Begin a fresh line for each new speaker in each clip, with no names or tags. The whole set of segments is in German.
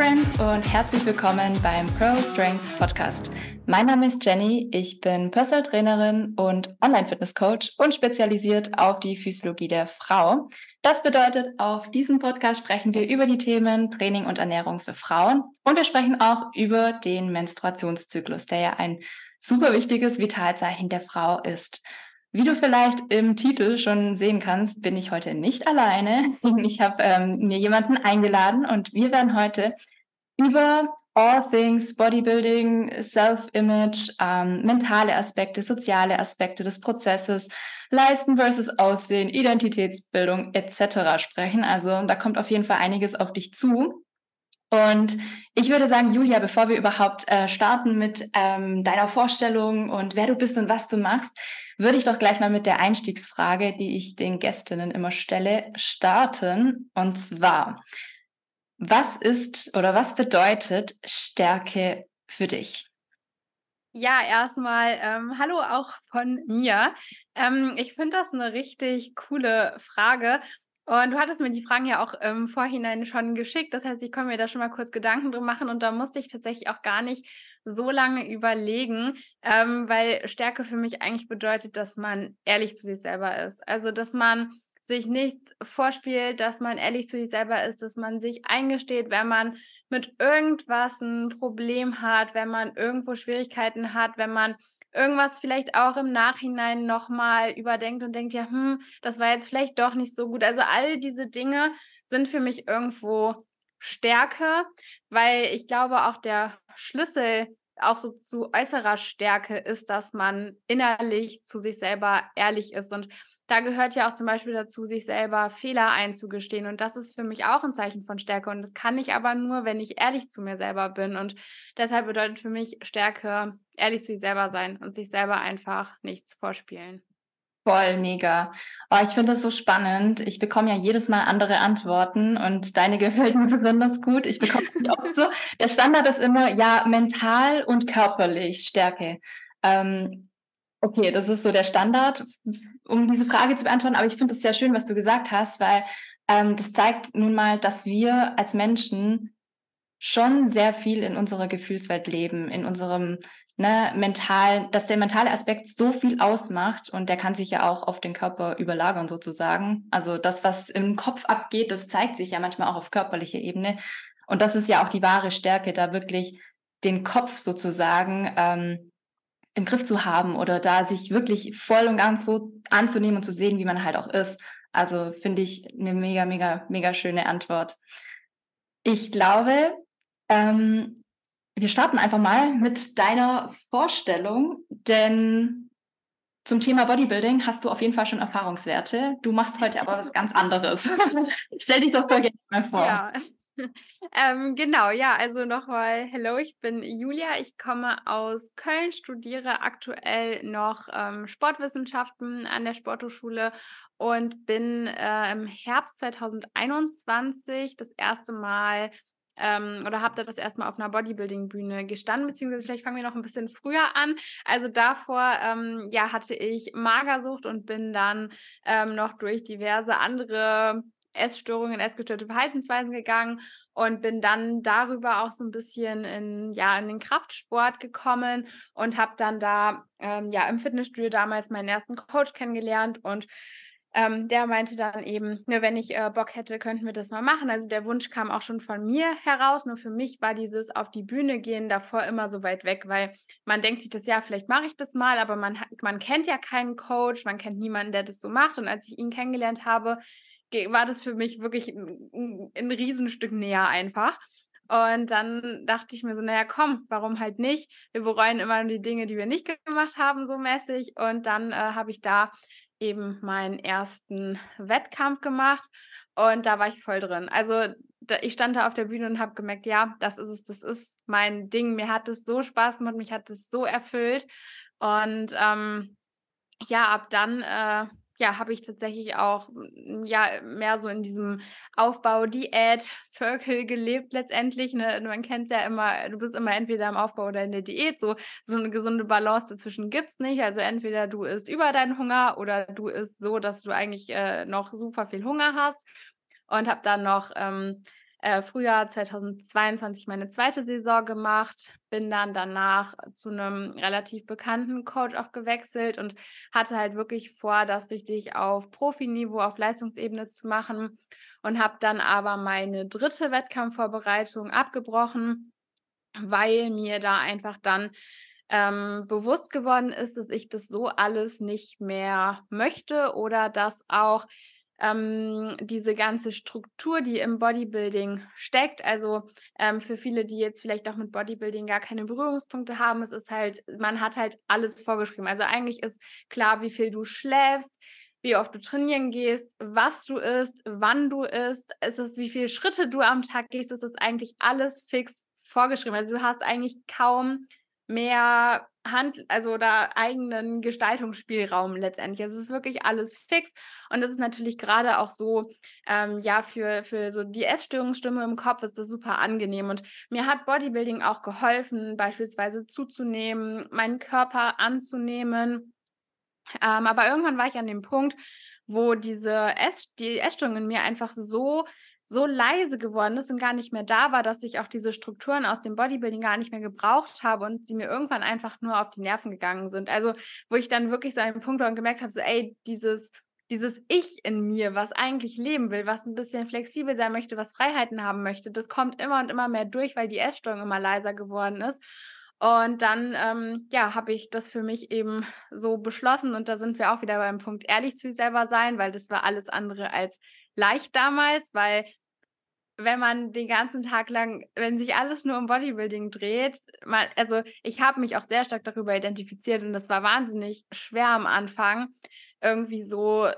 Friends und herzlich willkommen beim Pro Strength Podcast. Mein Name ist Jenny, ich bin Personal Trainerin und Online Fitness Coach und spezialisiert auf die Physiologie der Frau. Das bedeutet, auf diesem Podcast sprechen wir über die Themen Training und Ernährung für Frauen und wir sprechen auch über den Menstruationszyklus, der ja ein super wichtiges Vitalzeichen der Frau ist. Wie du vielleicht im Titel schon sehen kannst, bin ich heute nicht alleine. Ich habe ähm, mir jemanden eingeladen und wir werden heute über all things Bodybuilding, Self-Image, ähm, mentale Aspekte, soziale Aspekte des Prozesses, Leisten versus Aussehen, Identitätsbildung etc. sprechen. Also da kommt auf jeden Fall einiges auf dich zu. Und ich würde sagen, Julia, bevor wir überhaupt äh, starten mit ähm, deiner Vorstellung und wer du bist und was du machst, würde ich doch gleich mal mit der Einstiegsfrage, die ich den Gästinnen immer stelle, starten. Und zwar, was ist oder was bedeutet Stärke für dich?
Ja, erstmal ähm, hallo auch von mir. Ähm, ich finde das eine richtig coole Frage. Und du hattest mir die Fragen ja auch im Vorhinein schon geschickt. Das heißt, ich konnte mir da schon mal kurz Gedanken drum machen und da musste ich tatsächlich auch gar nicht so lange überlegen, ähm, weil Stärke für mich eigentlich bedeutet, dass man ehrlich zu sich selber ist. Also, dass man sich nicht vorspielt, dass man ehrlich zu sich selber ist, dass man sich eingesteht, wenn man mit irgendwas ein Problem hat, wenn man irgendwo Schwierigkeiten hat, wenn man irgendwas vielleicht auch im Nachhinein nochmal überdenkt und denkt, ja, hm, das war jetzt vielleicht doch nicht so gut. Also all diese Dinge sind für mich irgendwo Stärke, weil ich glaube, auch der Schlüssel auch so zu äußerer Stärke ist, dass man innerlich zu sich selber ehrlich ist. Und da gehört ja auch zum Beispiel dazu, sich selber Fehler einzugestehen. Und das ist für mich auch ein Zeichen von Stärke. Und das kann ich aber nur, wenn ich ehrlich zu mir selber bin. Und deshalb bedeutet für mich Stärke, ehrlich zu sich selber sein und sich selber einfach nichts vorspielen.
Voll mega. Oh, ich finde das so spannend. Ich bekomme ja jedes Mal andere Antworten und deine gefällt mir besonders gut. Ich bekomme oft so. Der Standard ist immer, ja, mental und körperlich Stärke. Ähm, okay, das ist so der Standard, um diese Frage zu beantworten. Aber ich finde es sehr schön, was du gesagt hast, weil ähm, das zeigt nun mal, dass wir als Menschen schon sehr viel in unserer Gefühlswelt leben, in unserem ne, mental, dass der mentale Aspekt so viel ausmacht und der kann sich ja auch auf den Körper überlagern sozusagen. Also das, was im Kopf abgeht, das zeigt sich ja manchmal auch auf körperlicher Ebene. Und das ist ja auch die wahre Stärke, da wirklich den Kopf sozusagen ähm, im Griff zu haben oder da sich wirklich voll und ganz so anzunehmen und zu sehen, wie man halt auch ist. Also finde ich eine mega, mega, mega schöne Antwort. Ich glaube, ähm, wir starten einfach mal mit deiner Vorstellung, denn zum Thema Bodybuilding hast du auf jeden Fall schon Erfahrungswerte. Du machst heute aber was ganz anderes. Stell dich doch gerne mal vor.
Ja. Ähm, genau, ja, also nochmal, hello, ich bin Julia, ich komme aus Köln, studiere aktuell noch ähm, Sportwissenschaften an der Sporthochschule und bin äh, im Herbst 2021 das erste Mal ähm, oder habt ihr das erstmal auf einer Bodybuilding-Bühne gestanden, beziehungsweise vielleicht fangen wir noch ein bisschen früher an. Also davor, ähm, ja, hatte ich Magersucht und bin dann ähm, noch durch diverse andere Essstörungen, essgestörte Verhaltensweisen gegangen und bin dann darüber auch so ein bisschen in, ja, in den Kraftsport gekommen und habe dann da ähm, ja im Fitnessstudio damals meinen ersten Coach kennengelernt und ähm, der meinte dann eben, ne, wenn ich äh, Bock hätte, könnten wir das mal machen. Also der Wunsch kam auch schon von mir heraus. Nur für mich war dieses auf die Bühne gehen davor immer so weit weg, weil man denkt sich das ja, vielleicht mache ich das mal, aber man, man kennt ja keinen Coach, man kennt niemanden, der das so macht. Und als ich ihn kennengelernt habe, war das für mich wirklich ein, ein Riesenstück näher einfach. Und dann dachte ich mir so, naja, komm, warum halt nicht? Wir bereuen immer nur die Dinge, die wir nicht gemacht haben, so mäßig. Und dann äh, habe ich da eben meinen ersten Wettkampf gemacht und da war ich voll drin. Also da, ich stand da auf der Bühne und habe gemerkt, ja, das ist es, das ist mein Ding. Mir hat es so Spaß gemacht, mich hat es so erfüllt. Und ähm, ja, ab dann äh, ja, habe ich tatsächlich auch hm, ja mehr so in diesem Aufbau Diät Circle gelebt letztendlich. Ne? Man kennt ja immer, du bist immer entweder im Aufbau oder in der Diät. So so eine gesunde Balance dazwischen gibt es nicht. Also entweder du isst über deinen Hunger oder du isst so, dass du eigentlich äh, noch super viel Hunger hast. Und habe dann noch ähm, äh, Frühjahr 2022 meine zweite Saison gemacht, bin dann danach zu einem relativ bekannten Coach auch gewechselt und hatte halt wirklich vor, das richtig auf Profiniveau, auf Leistungsebene zu machen und habe dann aber meine dritte Wettkampfvorbereitung abgebrochen, weil mir da einfach dann ähm, bewusst geworden ist, dass ich das so alles nicht mehr möchte oder dass auch ähm, diese ganze Struktur, die im Bodybuilding steckt. Also ähm, für viele, die jetzt vielleicht auch mit Bodybuilding gar keine Berührungspunkte haben, es ist halt, man hat halt alles vorgeschrieben. Also eigentlich ist klar, wie viel du schläfst, wie oft du trainieren gehst, was du isst, wann du isst, es ist, wie viele Schritte du am Tag gehst, es ist eigentlich alles fix vorgeschrieben. Also du hast eigentlich kaum mehr Hand, also da eigenen Gestaltungsspielraum letztendlich. Es ist wirklich alles fix und das ist natürlich gerade auch so, ähm, ja, für, für so die Essstörungsstimme im Kopf ist das super angenehm und mir hat Bodybuilding auch geholfen, beispielsweise zuzunehmen, meinen Körper anzunehmen. Ähm, aber irgendwann war ich an dem Punkt, wo diese Ess die Essstörung in mir einfach so so leise geworden ist und gar nicht mehr da war, dass ich auch diese Strukturen aus dem Bodybuilding gar nicht mehr gebraucht habe und sie mir irgendwann einfach nur auf die Nerven gegangen sind. Also, wo ich dann wirklich so einen Punkt war und gemerkt habe, so, ey, dieses, dieses Ich in mir, was eigentlich leben will, was ein bisschen flexibel sein möchte, was Freiheiten haben möchte, das kommt immer und immer mehr durch, weil die Essstörung immer leiser geworden ist. Und dann, ähm, ja, habe ich das für mich eben so beschlossen. Und da sind wir auch wieder beim Punkt ehrlich zu sich selber sein, weil das war alles andere als leicht damals, weil wenn man den ganzen Tag lang, wenn sich alles nur um Bodybuilding dreht, mal, also ich habe mich auch sehr stark darüber identifiziert und das war wahnsinnig schwer am Anfang, irgendwie so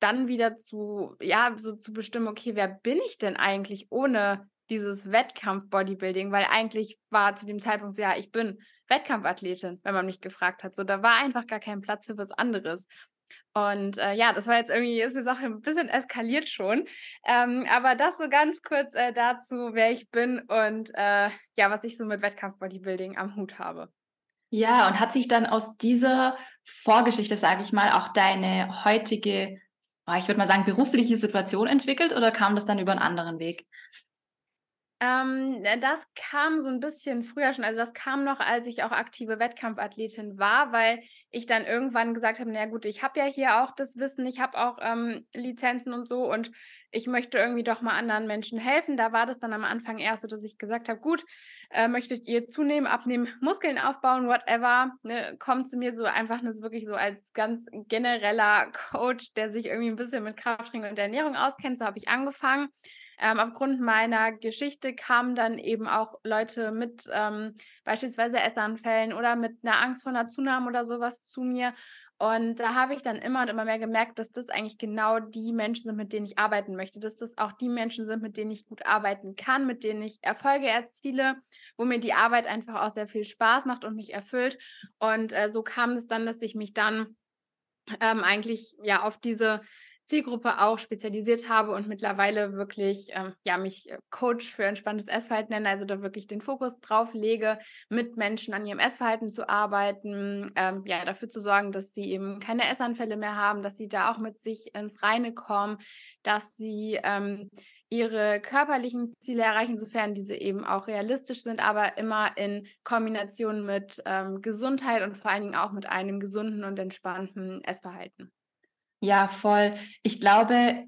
dann wieder zu, ja, so zu bestimmen, okay, wer bin ich denn eigentlich ohne dieses Wettkampf-Bodybuilding? Weil eigentlich war zu dem Zeitpunkt ja, ich bin Wettkampfathletin, wenn man mich gefragt hat. So, da war einfach gar kein Platz für was anderes. Und äh, ja, das war jetzt irgendwie, ist jetzt auch ein bisschen eskaliert schon. Ähm, aber das so ganz kurz äh, dazu, wer ich bin und äh, ja, was ich so mit Wettkampf-Bodybuilding am Hut habe.
Ja, und hat sich dann aus dieser Vorgeschichte, sage ich mal, auch deine heutige, oh, ich würde mal sagen, berufliche Situation entwickelt oder kam das dann über einen anderen Weg?
Ähm, äh, das kam so ein bisschen früher schon. Also, das kam noch, als ich auch aktive Wettkampfathletin war, weil ich dann irgendwann gesagt habe: „Na gut, ich habe ja hier auch das Wissen, ich habe auch, ähm, Lizenzen und so und ich möchte irgendwie doch mal anderen Menschen helfen.“ Da war das dann am Anfang eher so, dass ich gesagt habe: „Gut, äh, möchtet ihr zunehmen, abnehmen, Muskeln aufbauen, whatever, ne, kommt zu mir“, so einfach das wirklich so als ganz genereller Coach, der sich irgendwie ein bisschen mit Krafttraining und Ernährung auskennt. So habe ich angefangen. Ähm, aufgrund meiner Geschichte kamen dann eben auch Leute mit ähm, beispielsweise Essanfällen oder mit einer Angst vor einer Zunahme oder sowas zu mir. Und da habe ich dann immer und immer mehr gemerkt, dass das eigentlich genau die Menschen sind, mit denen ich arbeiten möchte, dass das auch die Menschen sind, mit denen ich gut arbeiten kann, mit denen ich Erfolge erziele, wo mir die Arbeit einfach auch sehr viel Spaß macht und mich erfüllt. Und äh, so kam es dann, dass ich mich dann ähm, eigentlich ja auf diese Zielgruppe auch spezialisiert habe und mittlerweile wirklich ähm, ja, mich äh, Coach für entspanntes Essverhalten nenne, also da wirklich den Fokus drauf lege, mit Menschen an ihrem Essverhalten zu arbeiten, ähm, ja, dafür zu sorgen, dass sie eben keine Essanfälle mehr haben, dass sie da auch mit sich ins Reine kommen, dass sie ähm, ihre körperlichen Ziele erreichen, sofern diese eben auch realistisch sind, aber immer in Kombination mit ähm, Gesundheit und vor allen Dingen auch mit einem gesunden und entspannten Essverhalten.
Ja, voll. Ich glaube,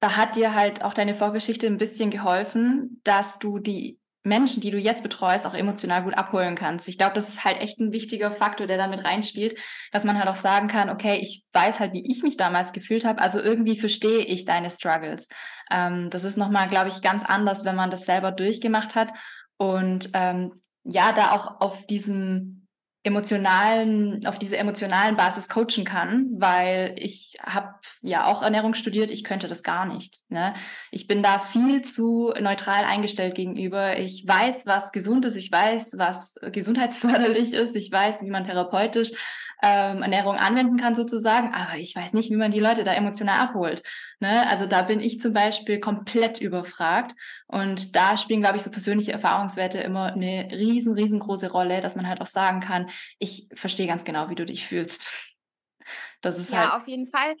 da hat dir halt auch deine Vorgeschichte ein bisschen geholfen, dass du die Menschen, die du jetzt betreust, auch emotional gut abholen kannst. Ich glaube, das ist halt echt ein wichtiger Faktor, der damit reinspielt, dass man halt auch sagen kann, okay, ich weiß halt, wie ich mich damals gefühlt habe, also irgendwie verstehe ich deine Struggles. Ähm, das ist nochmal, glaube ich, ganz anders, wenn man das selber durchgemacht hat und ähm, ja, da auch auf diesem emotionalen, auf diese emotionalen Basis coachen kann, weil ich habe ja auch Ernährung studiert, ich könnte das gar nicht. Ne? Ich bin da viel zu neutral eingestellt gegenüber. Ich weiß, was gesund ist, ich weiß, was gesundheitsförderlich ist, ich weiß, wie man therapeutisch ähm, Ernährung anwenden kann sozusagen, aber ich weiß nicht, wie man die Leute da emotional abholt. Ne? Also da bin ich zum Beispiel komplett überfragt und da spielen, glaube ich, so persönliche Erfahrungswerte immer eine riesen, riesengroße Rolle, dass man halt auch sagen kann, ich verstehe ganz genau, wie du dich fühlst.
Das ist ja, halt auf jeden Fall.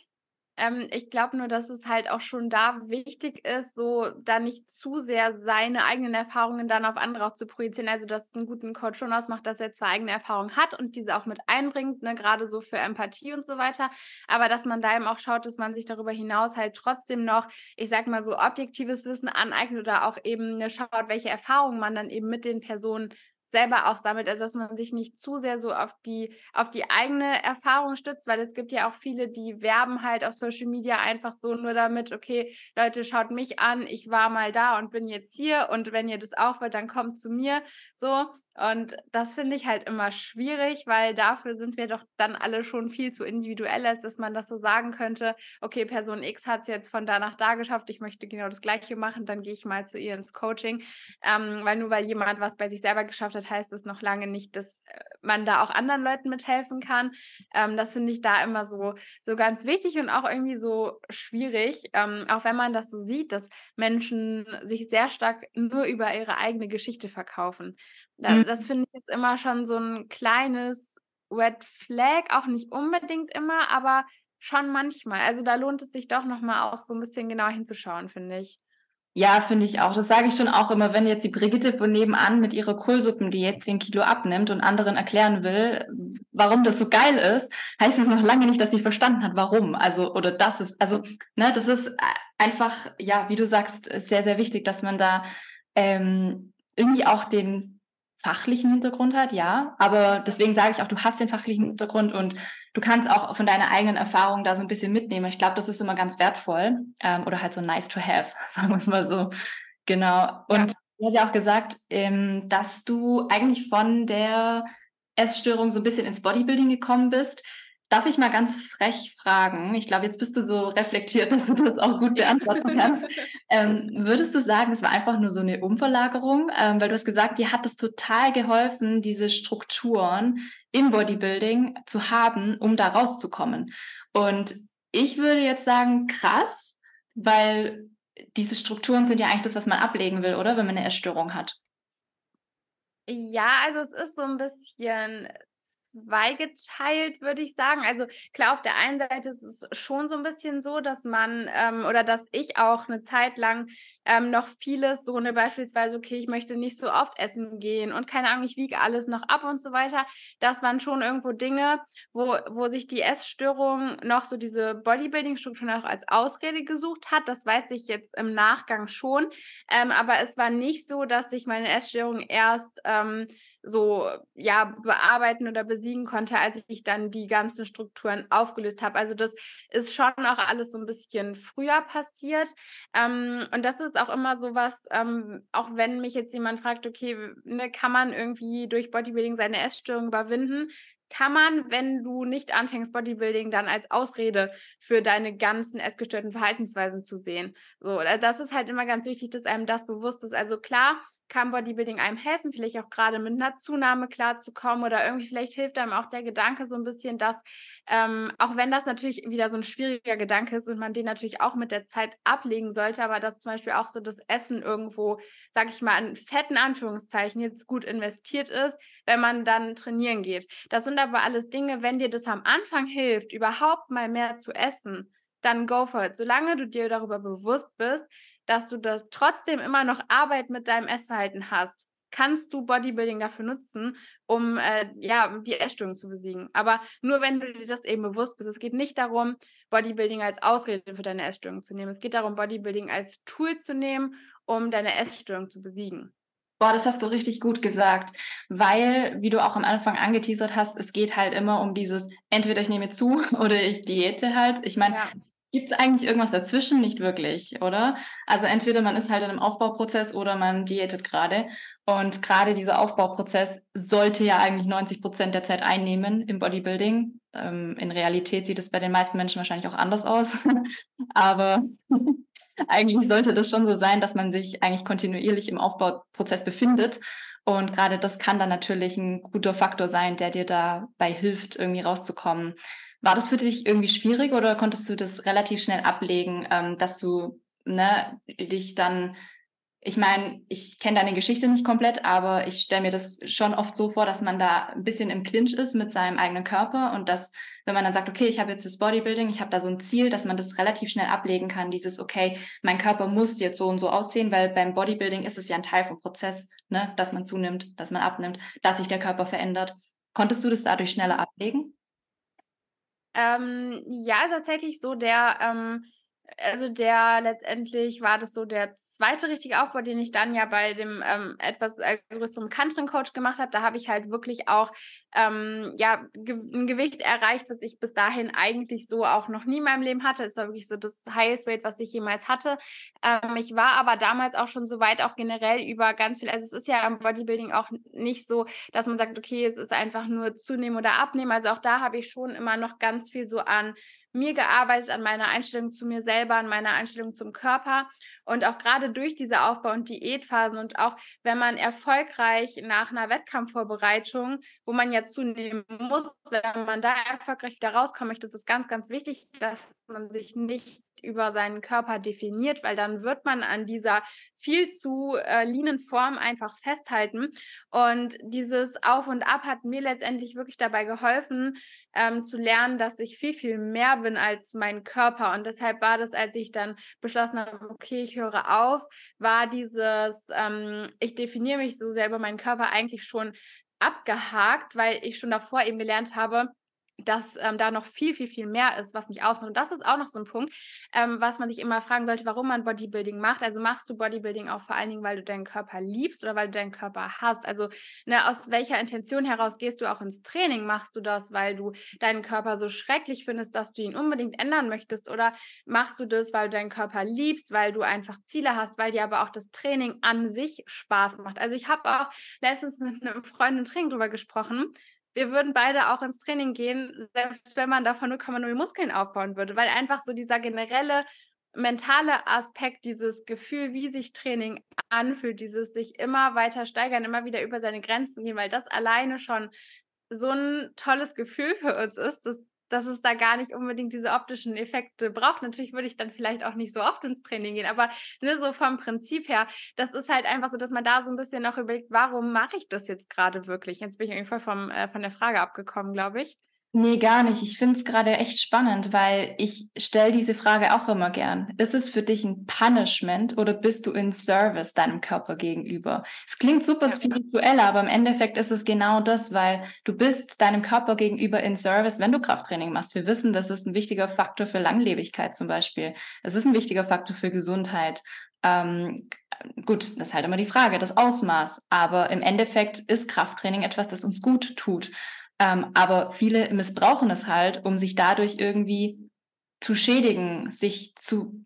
Ähm, ich glaube nur, dass es halt auch schon da wichtig ist, so da nicht zu sehr seine eigenen Erfahrungen dann auf andere auch zu projizieren. Also, dass es einen guten Coach schon ausmacht, dass er zwar eigene Erfahrungen hat und diese auch mit einbringt, ne, gerade so für Empathie und so weiter, aber dass man da eben auch schaut, dass man sich darüber hinaus halt trotzdem noch, ich sag mal so, objektives Wissen aneignet oder auch eben ne, schaut, welche Erfahrungen man dann eben mit den Personen selber auch sammelt, also dass man sich nicht zu sehr so auf die, auf die eigene Erfahrung stützt, weil es gibt ja auch viele, die werben halt auf Social Media einfach so nur damit, okay, Leute, schaut mich an, ich war mal da und bin jetzt hier und wenn ihr das auch wollt, dann kommt zu mir, so. Und das finde ich halt immer schwierig, weil dafür sind wir doch dann alle schon viel zu individuell, als dass man das so sagen könnte, okay, Person X hat es jetzt von da nach da geschafft, ich möchte genau das Gleiche machen, dann gehe ich mal zu ihr ins Coaching. Ähm, weil nur weil jemand was bei sich selber geschafft hat, heißt das noch lange nicht, dass äh, man da auch anderen Leuten mithelfen kann. Ähm, das finde ich da immer so, so ganz wichtig und auch irgendwie so schwierig, ähm, auch wenn man das so sieht, dass Menschen sich sehr stark nur über ihre eigene Geschichte verkaufen. Da, mhm. Das finde ich jetzt immer schon so ein kleines Red Flag, auch nicht unbedingt immer, aber schon manchmal. Also da lohnt es sich doch nochmal auch so ein bisschen genauer hinzuschauen, finde ich.
Ja, finde ich auch. Das sage ich schon auch immer, wenn jetzt die Brigitte von nebenan mit ihrer Kohlsuppendiät 10 Kilo abnimmt und anderen erklären will, warum das so geil ist, heißt es noch lange nicht, dass sie verstanden hat, warum. Also, oder das ist, also, ne, das ist einfach, ja, wie du sagst, sehr, sehr wichtig, dass man da ähm, irgendwie auch den fachlichen Hintergrund hat, ja. Aber deswegen sage ich auch, du hast den fachlichen Hintergrund und du kannst auch von deiner eigenen Erfahrung da so ein bisschen mitnehmen. Ich glaube, das ist immer ganz wertvoll ähm, oder halt so nice to have, sagen wir es mal so. Genau. Und ja. du hast ja auch gesagt, ähm, dass du eigentlich von der Essstörung so ein bisschen ins Bodybuilding gekommen bist. Darf ich mal ganz frech fragen? Ich glaube, jetzt bist du so reflektiert, dass du das auch gut beantworten kannst. ähm, würdest du sagen, es war einfach nur so eine Umverlagerung? Ähm, weil du hast gesagt, dir hat es total geholfen, diese Strukturen im Bodybuilding zu haben, um da rauszukommen. Und ich würde jetzt sagen, krass, weil diese Strukturen sind ja eigentlich das, was man ablegen will, oder? Wenn man eine Essstörung hat.
Ja, also es ist so ein bisschen zweigeteilt, würde ich sagen. Also klar, auf der einen Seite ist es schon so ein bisschen so, dass man ähm, oder dass ich auch eine Zeit lang ähm, noch vieles, so eine beispielsweise, okay, ich möchte nicht so oft essen gehen und keine Ahnung, ich wiege alles noch ab und so weiter. Das waren schon irgendwo Dinge, wo, wo sich die Essstörung noch so diese Bodybuilding-Struktur auch als Ausrede gesucht hat. Das weiß ich jetzt im Nachgang schon. Ähm, aber es war nicht so, dass sich meine Essstörung erst ähm, so ja bearbeiten oder besiegen konnte, als ich dann die ganzen Strukturen aufgelöst habe. Also das ist schon auch alles so ein bisschen früher passiert. Ähm, und das ist auch immer so was, ähm, auch wenn mich jetzt jemand fragt, okay, ne, kann man irgendwie durch Bodybuilding seine Essstörung überwinden? kann man, wenn du nicht anfängst, Bodybuilding dann als Ausrede für deine ganzen essgestörten Verhaltensweisen zu sehen. So, das ist halt immer ganz wichtig, dass einem das bewusst ist. Also klar, kann Bodybuilding einem helfen, vielleicht auch gerade mit einer Zunahme klarzukommen oder irgendwie vielleicht hilft einem auch der Gedanke so ein bisschen, dass, ähm, auch wenn das natürlich wieder so ein schwieriger Gedanke ist und man den natürlich auch mit der Zeit ablegen sollte, aber dass zum Beispiel auch so das Essen irgendwo, sag ich mal, in fetten Anführungszeichen jetzt gut investiert ist, wenn man dann trainieren geht. Das sind aber alles Dinge, wenn dir das am Anfang hilft, überhaupt mal mehr zu essen, dann go for it. Solange du dir darüber bewusst bist, dass du das trotzdem immer noch Arbeit mit deinem Essverhalten hast, kannst du Bodybuilding dafür nutzen, um äh, ja, die Essstörung zu besiegen. Aber nur wenn du dir das eben bewusst bist. Es geht nicht darum, Bodybuilding als Ausrede für deine Essstörung zu nehmen. Es geht darum, Bodybuilding als Tool zu nehmen, um deine Essstörung zu besiegen.
Boah, das hast du richtig gut gesagt, weil, wie du auch am Anfang angeteasert hast, es geht halt immer um dieses, entweder ich nehme zu oder ich diete halt. Ich meine, ja. Gibt es eigentlich irgendwas dazwischen? Nicht wirklich, oder? Also entweder man ist halt in einem Aufbauprozess oder man diätet gerade. Und gerade dieser Aufbauprozess sollte ja eigentlich 90 Prozent der Zeit einnehmen im Bodybuilding. Ähm, in Realität sieht es bei den meisten Menschen wahrscheinlich auch anders aus. Aber eigentlich sollte das schon so sein, dass man sich eigentlich kontinuierlich im Aufbauprozess befindet. Und gerade das kann dann natürlich ein guter Faktor sein, der dir dabei hilft, irgendwie rauszukommen. War das für dich irgendwie schwierig oder konntest du das relativ schnell ablegen, ähm, dass du ne, dich dann ich meine, ich kenne deine Geschichte nicht komplett, aber ich stelle mir das schon oft so vor, dass man da ein bisschen im Clinch ist mit seinem eigenen Körper und dass, wenn man dann sagt, okay, ich habe jetzt das Bodybuilding, ich habe da so ein Ziel, dass man das relativ schnell ablegen kann, dieses, okay, mein Körper muss jetzt so und so aussehen, weil beim Bodybuilding ist es ja ein Teil vom Prozess, ne, dass man zunimmt, dass man abnimmt, dass sich der Körper verändert. Konntest du das dadurch schneller ablegen?
Ähm, ja, tatsächlich so der, ähm, also der letztendlich war das so der zweite richtige Aufbau, den ich dann ja bei dem ähm, etwas äh, größeren Country-Coach gemacht habe, da habe ich halt wirklich auch ähm, ja, ge ein Gewicht erreicht, das ich bis dahin eigentlich so auch noch nie in meinem Leben hatte. Es war wirklich so das Highest Weight, was ich jemals hatte. Ähm, ich war aber damals auch schon so weit, auch generell über ganz viel. Also es ist ja im Bodybuilding auch nicht so, dass man sagt, okay, es ist einfach nur zunehmen oder abnehmen. Also auch da habe ich schon immer noch ganz viel so an mir gearbeitet, an meiner Einstellung zu mir selber, an meiner Einstellung zum Körper. Und auch gerade durch diese Aufbau- und Diätphasen und auch wenn man erfolgreich nach einer Wettkampfvorbereitung, wo man ja zunehmen muss, wenn man da erfolgreich wieder rauskommen möchte, ist es ganz, ganz wichtig, dass man sich nicht über seinen Körper definiert, weil dann wird man an dieser viel zu äh, leanen Form einfach festhalten. Und dieses Auf und Ab hat mir letztendlich wirklich dabei geholfen, ähm, zu lernen, dass ich viel, viel mehr bin als mein Körper. Und deshalb war das, als ich dann beschlossen habe, okay, ich höre auf, war dieses, ähm, ich definiere mich so sehr über meinen Körper eigentlich schon abgehakt, weil ich schon davor eben gelernt habe, dass ähm, da noch viel, viel, viel mehr ist, was mich ausmacht. Und das ist auch noch so ein Punkt, ähm, was man sich immer fragen sollte, warum man Bodybuilding macht. Also machst du Bodybuilding auch vor allen Dingen, weil du deinen Körper liebst oder weil du deinen Körper hast? Also ne, aus welcher Intention heraus gehst du auch ins Training? Machst du das, weil du deinen Körper so schrecklich findest, dass du ihn unbedingt ändern möchtest? Oder machst du das, weil du deinen Körper liebst, weil du einfach Ziele hast, weil dir aber auch das Training an sich Spaß macht? Also ich habe auch letztens mit einem Freund im Training drüber gesprochen, wir würden beide auch ins Training gehen, selbst wenn man davon 0,0 Muskeln aufbauen würde, weil einfach so dieser generelle mentale Aspekt, dieses Gefühl, wie sich Training anfühlt, dieses sich immer weiter steigern, immer wieder über seine Grenzen gehen, weil das alleine schon so ein tolles Gefühl für uns ist, das dass es da gar nicht unbedingt diese optischen Effekte braucht. Natürlich würde ich dann vielleicht auch nicht so oft ins Training gehen, aber ne, so vom Prinzip her, das ist halt einfach so, dass man da so ein bisschen noch überlegt, warum mache ich das jetzt gerade wirklich? Jetzt bin ich irgendwie voll vom, äh, von der Frage abgekommen, glaube ich.
Nee, gar nicht. Ich finde es gerade echt spannend, weil ich stelle diese Frage auch immer gern. Ist es für dich ein Punishment oder bist du in Service deinem Körper gegenüber? Es klingt super spirituell, aber im Endeffekt ist es genau das, weil du bist deinem Körper gegenüber in Service, wenn du Krafttraining machst. Wir wissen, das ist ein wichtiger Faktor für Langlebigkeit zum Beispiel. Es ist ein wichtiger Faktor für Gesundheit. Ähm, gut, das ist halt immer die Frage, das Ausmaß. Aber im Endeffekt ist Krafttraining etwas, das uns gut tut. Ähm, aber viele missbrauchen es halt, um sich dadurch irgendwie zu schädigen, sich zu,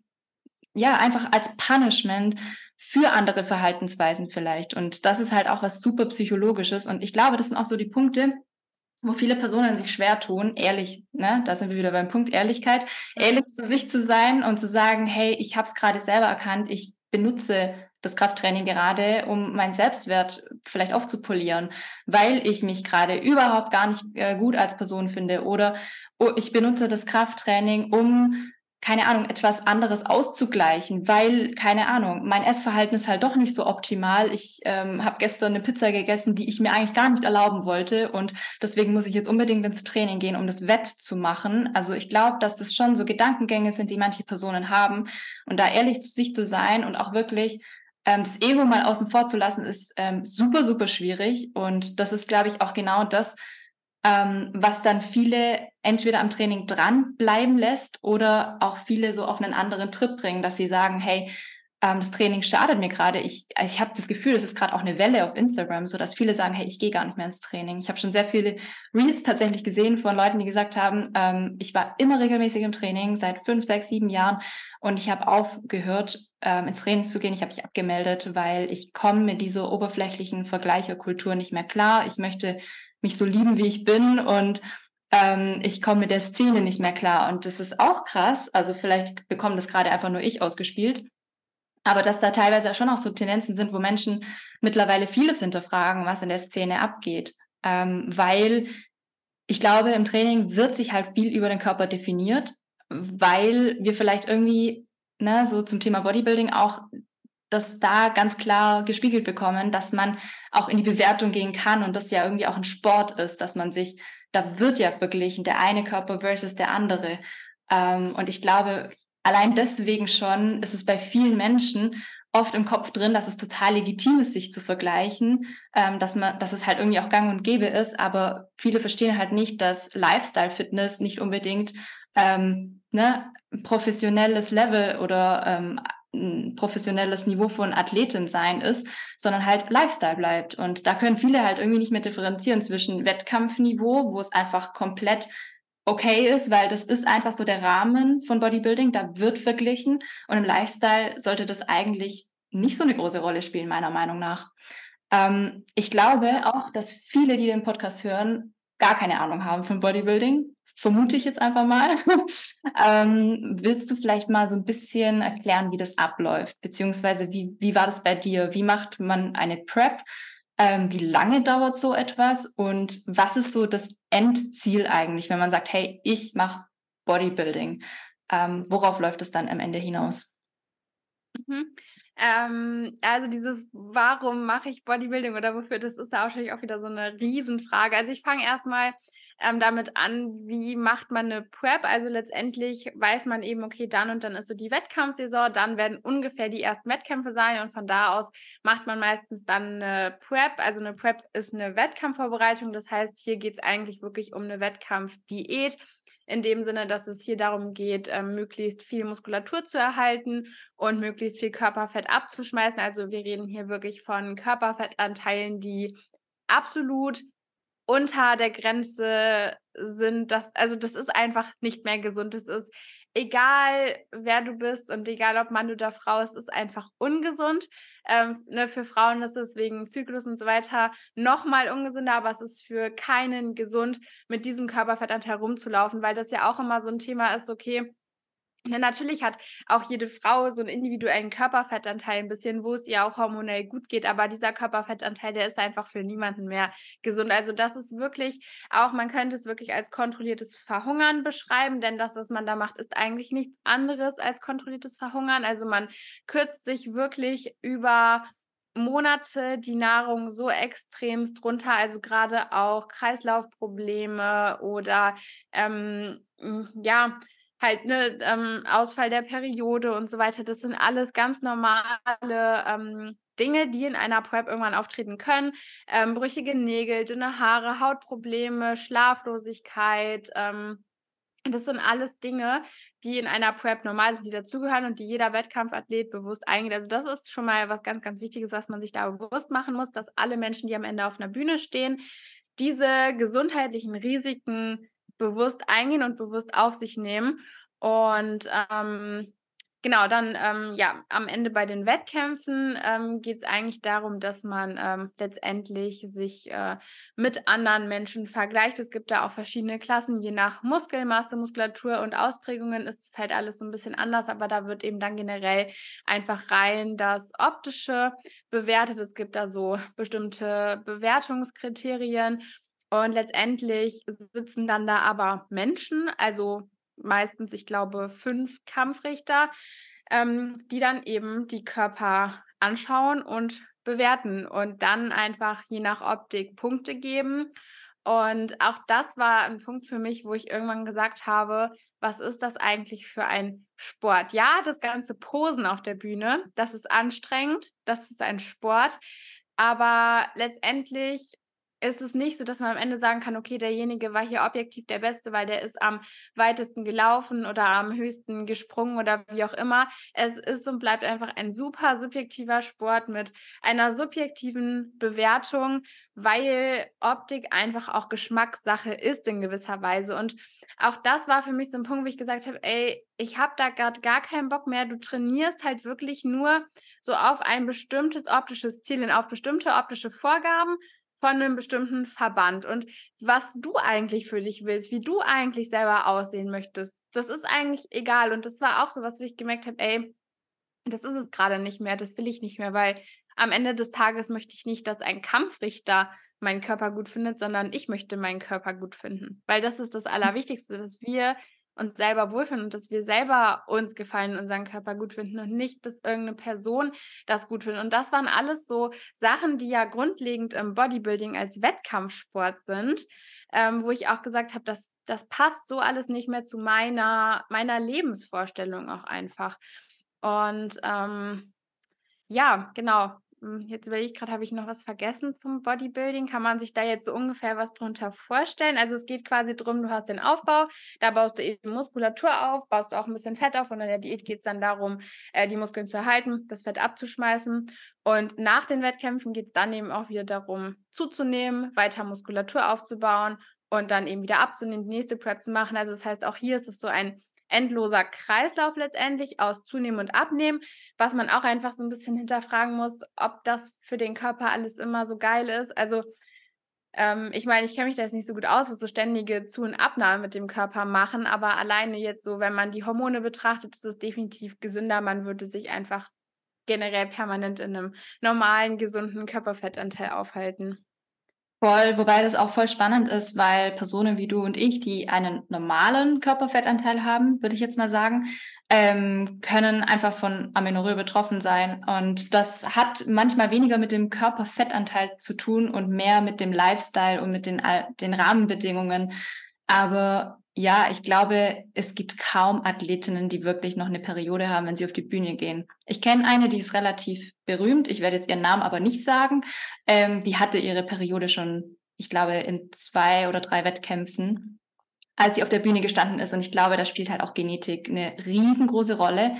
ja, einfach als Punishment für andere Verhaltensweisen vielleicht. Und das ist halt auch was super Psychologisches. Und ich glaube, das sind auch so die Punkte, wo viele Personen sich schwer tun, ehrlich, ne, da sind wir wieder beim Punkt Ehrlichkeit, ehrlich zu sich zu sein und zu sagen, hey, ich habe es gerade selber erkannt, ich benutze das Krafttraining gerade, um meinen Selbstwert vielleicht aufzupolieren, weil ich mich gerade überhaupt gar nicht äh, gut als Person finde oder oh, ich benutze das Krafttraining, um keine Ahnung, etwas anderes auszugleichen, weil, keine Ahnung, mein Essverhalten ist halt doch nicht so optimal. Ich ähm, habe gestern eine Pizza gegessen, die ich mir eigentlich gar nicht erlauben wollte und deswegen muss ich jetzt unbedingt ins Training gehen, um das Wett zu machen. Also ich glaube, dass das schon so Gedankengänge sind, die manche Personen haben und da ehrlich zu sich zu sein und auch wirklich das Ego mal außen vor zu lassen, ist ähm, super, super schwierig. Und das ist, glaube ich, auch genau das, ähm, was dann viele entweder am Training dranbleiben lässt oder auch viele so auf einen anderen Trip bringen, dass sie sagen, hey, ähm, das Training startet mir gerade. Ich, ich habe das Gefühl, es ist gerade auch eine Welle auf Instagram, so dass viele sagen, hey, ich gehe gar nicht mehr ins Training. Ich habe schon sehr viele Reels tatsächlich gesehen von Leuten, die gesagt haben, ähm, ich war immer regelmäßig im Training seit fünf, sechs, sieben Jahren und ich habe aufgehört, ähm, ins Training zu gehen. Ich habe mich abgemeldet, weil ich komme mit dieser oberflächlichen Vergleicherkultur nicht mehr klar. Ich möchte mich so lieben, wie ich bin und ähm, ich komme mit der Szene nicht mehr klar. Und das ist auch krass. Also vielleicht bekommt das gerade einfach nur ich ausgespielt. Aber dass da teilweise schon auch so Tendenzen sind, wo Menschen mittlerweile vieles hinterfragen, was in der Szene abgeht. Ähm, weil ich glaube, im Training wird sich halt viel über den Körper definiert, weil wir vielleicht irgendwie, ne, so zum Thema Bodybuilding auch das da ganz klar gespiegelt bekommen, dass man auch in die Bewertung gehen kann und das ja irgendwie auch ein Sport ist, dass man sich, da wird ja verglichen, der eine Körper versus der andere. Ähm, und ich glaube, allein deswegen schon ist es bei vielen Menschen oft im Kopf drin, dass es total legitim ist, sich zu vergleichen, ähm, dass man, dass es halt irgendwie auch gang und gäbe ist, aber viele verstehen halt nicht, dass Lifestyle-Fitness nicht unbedingt ähm, ne, professionelles Level oder ähm, ein professionelles Niveau von Athletin sein ist, sondern halt Lifestyle bleibt. Und da können viele halt irgendwie nicht mehr differenzieren zwischen Wettkampfniveau, wo es einfach komplett okay ist, weil das ist einfach so der Rahmen von Bodybuilding, da wird verglichen und im Lifestyle sollte das eigentlich nicht so eine große Rolle spielen, meiner Meinung nach. Ähm, ich glaube auch, dass viele, die den Podcast hören, gar keine Ahnung haben von Bodybuilding. Vermute ich jetzt einfach mal. ähm, willst du vielleicht mal so ein bisschen erklären, wie das abläuft? Beziehungsweise wie, wie war das bei dir? Wie macht man eine Prep? Ähm, wie lange dauert so etwas und was ist so das Endziel eigentlich, wenn man sagt, hey, ich mache Bodybuilding? Ähm, worauf läuft es dann am Ende hinaus?
Mhm. Ähm, also dieses, warum mache ich Bodybuilding oder wofür, das ist da wahrscheinlich auch wieder so eine Riesenfrage. Also ich fange erstmal ähm, damit an, wie macht man eine Prep. Also letztendlich weiß man eben, okay, dann und dann ist so die Wettkampfsaison, dann werden ungefähr die ersten Wettkämpfe sein und von da aus macht man meistens dann eine Prep. Also eine Prep ist eine Wettkampfvorbereitung. Das heißt, hier geht es eigentlich wirklich um eine Wettkampfdiät in dem Sinne, dass es hier darum geht, ähm, möglichst viel Muskulatur zu erhalten und möglichst viel Körperfett abzuschmeißen. Also wir reden hier wirklich von Körperfettanteilen, die absolut unter der Grenze sind, das, also das ist einfach nicht mehr gesund. Das ist egal, wer du bist und egal, ob Mann oder Frau, es ist einfach ungesund. Ähm, ne, für Frauen ist es wegen Zyklus und so weiter nochmal ungesünder, aber es ist für keinen gesund, mit diesem Körperfettanteil rumzulaufen, weil das ja auch immer so ein Thema ist, okay, ja, natürlich hat auch jede Frau so einen individuellen Körperfettanteil ein bisschen, wo es ihr auch hormonell gut geht, aber dieser Körperfettanteil, der ist einfach für niemanden mehr gesund. Also das ist wirklich auch, man könnte es wirklich als kontrolliertes Verhungern beschreiben, denn das, was man da macht, ist eigentlich nichts anderes als kontrolliertes Verhungern. Also man kürzt sich wirklich über Monate die Nahrung so extremst runter, also gerade auch Kreislaufprobleme oder ähm, ja, halt ne, ähm, Ausfall der Periode und so weiter. Das sind alles ganz normale ähm, Dinge, die in einer Prep irgendwann auftreten können. Ähm, brüchige Nägel, dünne Haare, Hautprobleme, Schlaflosigkeit. Ähm, das sind alles Dinge, die in einer Prep normal sind, die dazugehören und die jeder Wettkampfathlet bewusst eingeht. Also das ist schon mal was ganz, ganz Wichtiges, was man sich da bewusst machen muss, dass alle Menschen, die am Ende auf einer Bühne stehen, diese gesundheitlichen Risiken bewusst eingehen und bewusst auf sich nehmen. Und ähm, genau, dann ähm, ja, am Ende bei den Wettkämpfen ähm, geht es eigentlich darum, dass man ähm, letztendlich sich äh, mit anderen Menschen vergleicht. Es gibt da auch verschiedene Klassen, je nach Muskelmasse, Muskulatur und Ausprägungen ist es halt alles so ein bisschen anders, aber da wird eben dann generell einfach rein das Optische bewertet. Es gibt da so bestimmte Bewertungskriterien und letztendlich sitzen dann da aber Menschen, also meistens, ich glaube, fünf Kampfrichter, ähm, die dann eben die Körper anschauen und bewerten und dann einfach je nach Optik Punkte geben. Und auch das war ein Punkt für mich, wo ich irgendwann gesagt habe, was ist das eigentlich für ein Sport? Ja, das ganze Posen auf der Bühne, das ist anstrengend, das ist ein Sport, aber letztendlich ist es nicht so, dass man am Ende sagen kann, okay, derjenige war hier objektiv der Beste, weil der ist am weitesten gelaufen oder am höchsten gesprungen oder wie auch immer. Es ist und bleibt einfach ein super subjektiver Sport mit einer subjektiven Bewertung, weil Optik einfach auch Geschmackssache ist in gewisser Weise. Und auch das war für mich so ein Punkt, wo ich gesagt habe, ey, ich habe da gerade gar keinen Bock mehr. Du trainierst halt wirklich nur so auf ein bestimmtes optisches Ziel, auf bestimmte optische Vorgaben von einem bestimmten Verband und was du eigentlich für dich willst, wie du eigentlich selber aussehen möchtest, das ist eigentlich egal. Und das war auch so, was ich gemerkt habe, ey, das ist es gerade nicht mehr, das will ich nicht mehr, weil am Ende des Tages möchte ich nicht, dass ein Kampfrichter meinen Körper gut findet, sondern ich möchte meinen Körper gut finden. Weil das ist das Allerwichtigste, dass wir uns selber wohlfühlen und dass wir selber uns gefallen, unseren Körper gut finden und nicht, dass irgendeine Person das gut findet. Und das waren alles so Sachen, die ja grundlegend im Bodybuilding als Wettkampfsport sind, ähm, wo ich auch gesagt habe, das, das passt so alles nicht mehr zu meiner, meiner Lebensvorstellung auch einfach. Und ähm, ja, genau. Hm, jetzt überlege ich gerade, habe ich noch was vergessen zum Bodybuilding? Kann man sich da jetzt so ungefähr was drunter vorstellen? Also es geht quasi darum, du hast den Aufbau, da baust du eben Muskulatur auf, baust auch ein bisschen Fett auf und in der Diät geht es dann darum, äh, die Muskeln zu erhalten, das Fett abzuschmeißen. Und nach den Wettkämpfen geht es dann eben auch wieder darum, zuzunehmen, weiter Muskulatur aufzubauen und dann eben wieder abzunehmen, die nächste Prep zu machen. Also das heißt, auch hier ist es so ein endloser Kreislauf letztendlich aus Zunehmen und Abnehmen, was man auch einfach so ein bisschen hinterfragen muss, ob das für den Körper alles immer so geil ist. Also ähm, ich meine, ich kenne mich da jetzt nicht so gut aus, was so ständige Zu- und Abnahme mit dem Körper machen, aber alleine jetzt so, wenn man die Hormone betrachtet, ist es definitiv gesünder. Man würde sich einfach generell permanent in einem normalen, gesunden Körperfettanteil aufhalten.
Voll, wobei das auch voll spannend ist, weil Personen wie du und ich, die einen normalen Körperfettanteil haben, würde ich jetzt mal sagen, ähm, können einfach von Amenorrhoe betroffen sein. Und das hat manchmal weniger mit dem Körperfettanteil zu tun und mehr mit dem Lifestyle und mit den, den Rahmenbedingungen. Aber ja, ich glaube, es gibt kaum Athletinnen, die wirklich noch eine Periode haben, wenn sie auf die Bühne gehen. Ich kenne eine, die ist relativ berühmt. Ich werde jetzt ihren Namen aber nicht sagen. Ähm, die hatte ihre Periode schon, ich glaube, in zwei oder drei Wettkämpfen, als sie auf der Bühne gestanden ist. Und ich glaube, da spielt halt auch Genetik eine riesengroße Rolle.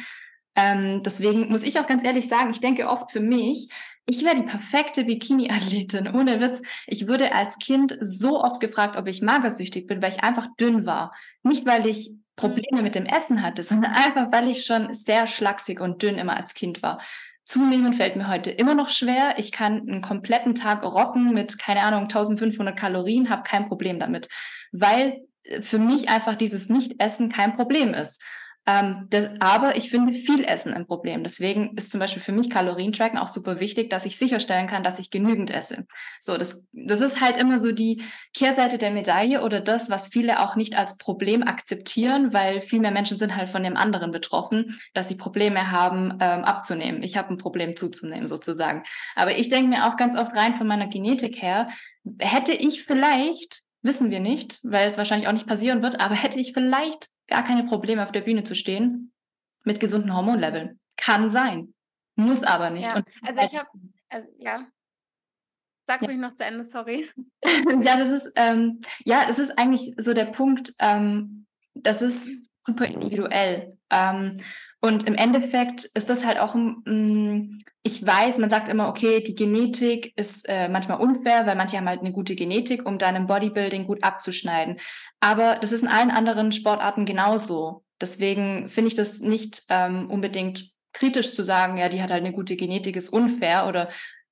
Ähm, deswegen muss ich auch ganz ehrlich sagen, ich denke oft für mich, ich wäre die perfekte Bikini-Athletin, ohne Witz. Ich wurde als Kind so oft gefragt, ob ich magersüchtig bin, weil ich einfach dünn war. Nicht, weil ich Probleme mit dem Essen hatte, sondern einfach, weil ich schon sehr schlaksig und dünn immer als Kind war. Zunehmen fällt mir heute immer noch schwer. Ich kann einen kompletten Tag rocken mit, keine Ahnung, 1500 Kalorien, habe kein Problem damit, weil äh, für mich einfach dieses Nicht-Essen kein Problem ist. Ähm, das, aber ich finde viel Essen ein Problem. Deswegen ist zum Beispiel für mich Kalorientracken auch super wichtig, dass ich sicherstellen kann, dass ich genügend esse. So, das, das ist halt immer so die Kehrseite der Medaille oder das, was viele auch nicht als Problem akzeptieren, weil viel mehr Menschen sind halt von dem anderen betroffen, dass sie Probleme haben, ähm, abzunehmen. Ich habe ein Problem zuzunehmen sozusagen. Aber ich denke mir auch ganz oft rein von meiner Genetik her, hätte ich vielleicht wissen wir nicht, weil es wahrscheinlich auch nicht passieren wird, aber hätte ich vielleicht gar keine Probleme auf der Bühne zu stehen mit gesunden Hormonleveln. Kann sein. Muss aber nicht.
Ja. also ich habe, also, ja. Sag ja. mich noch zu Ende, sorry.
ja, das ist, ähm, ja, das ist eigentlich so der Punkt, ähm, das ist super individuell. Ähm, und im Endeffekt ist das halt auch, mm, ich weiß, man sagt immer, okay, die Genetik ist äh, manchmal unfair, weil manche haben halt eine gute Genetik, um dann im Bodybuilding gut abzuschneiden. Aber das ist in allen anderen Sportarten genauso. Deswegen finde ich das nicht ähm, unbedingt kritisch zu sagen, ja, die hat halt eine gute Genetik, ist unfair oder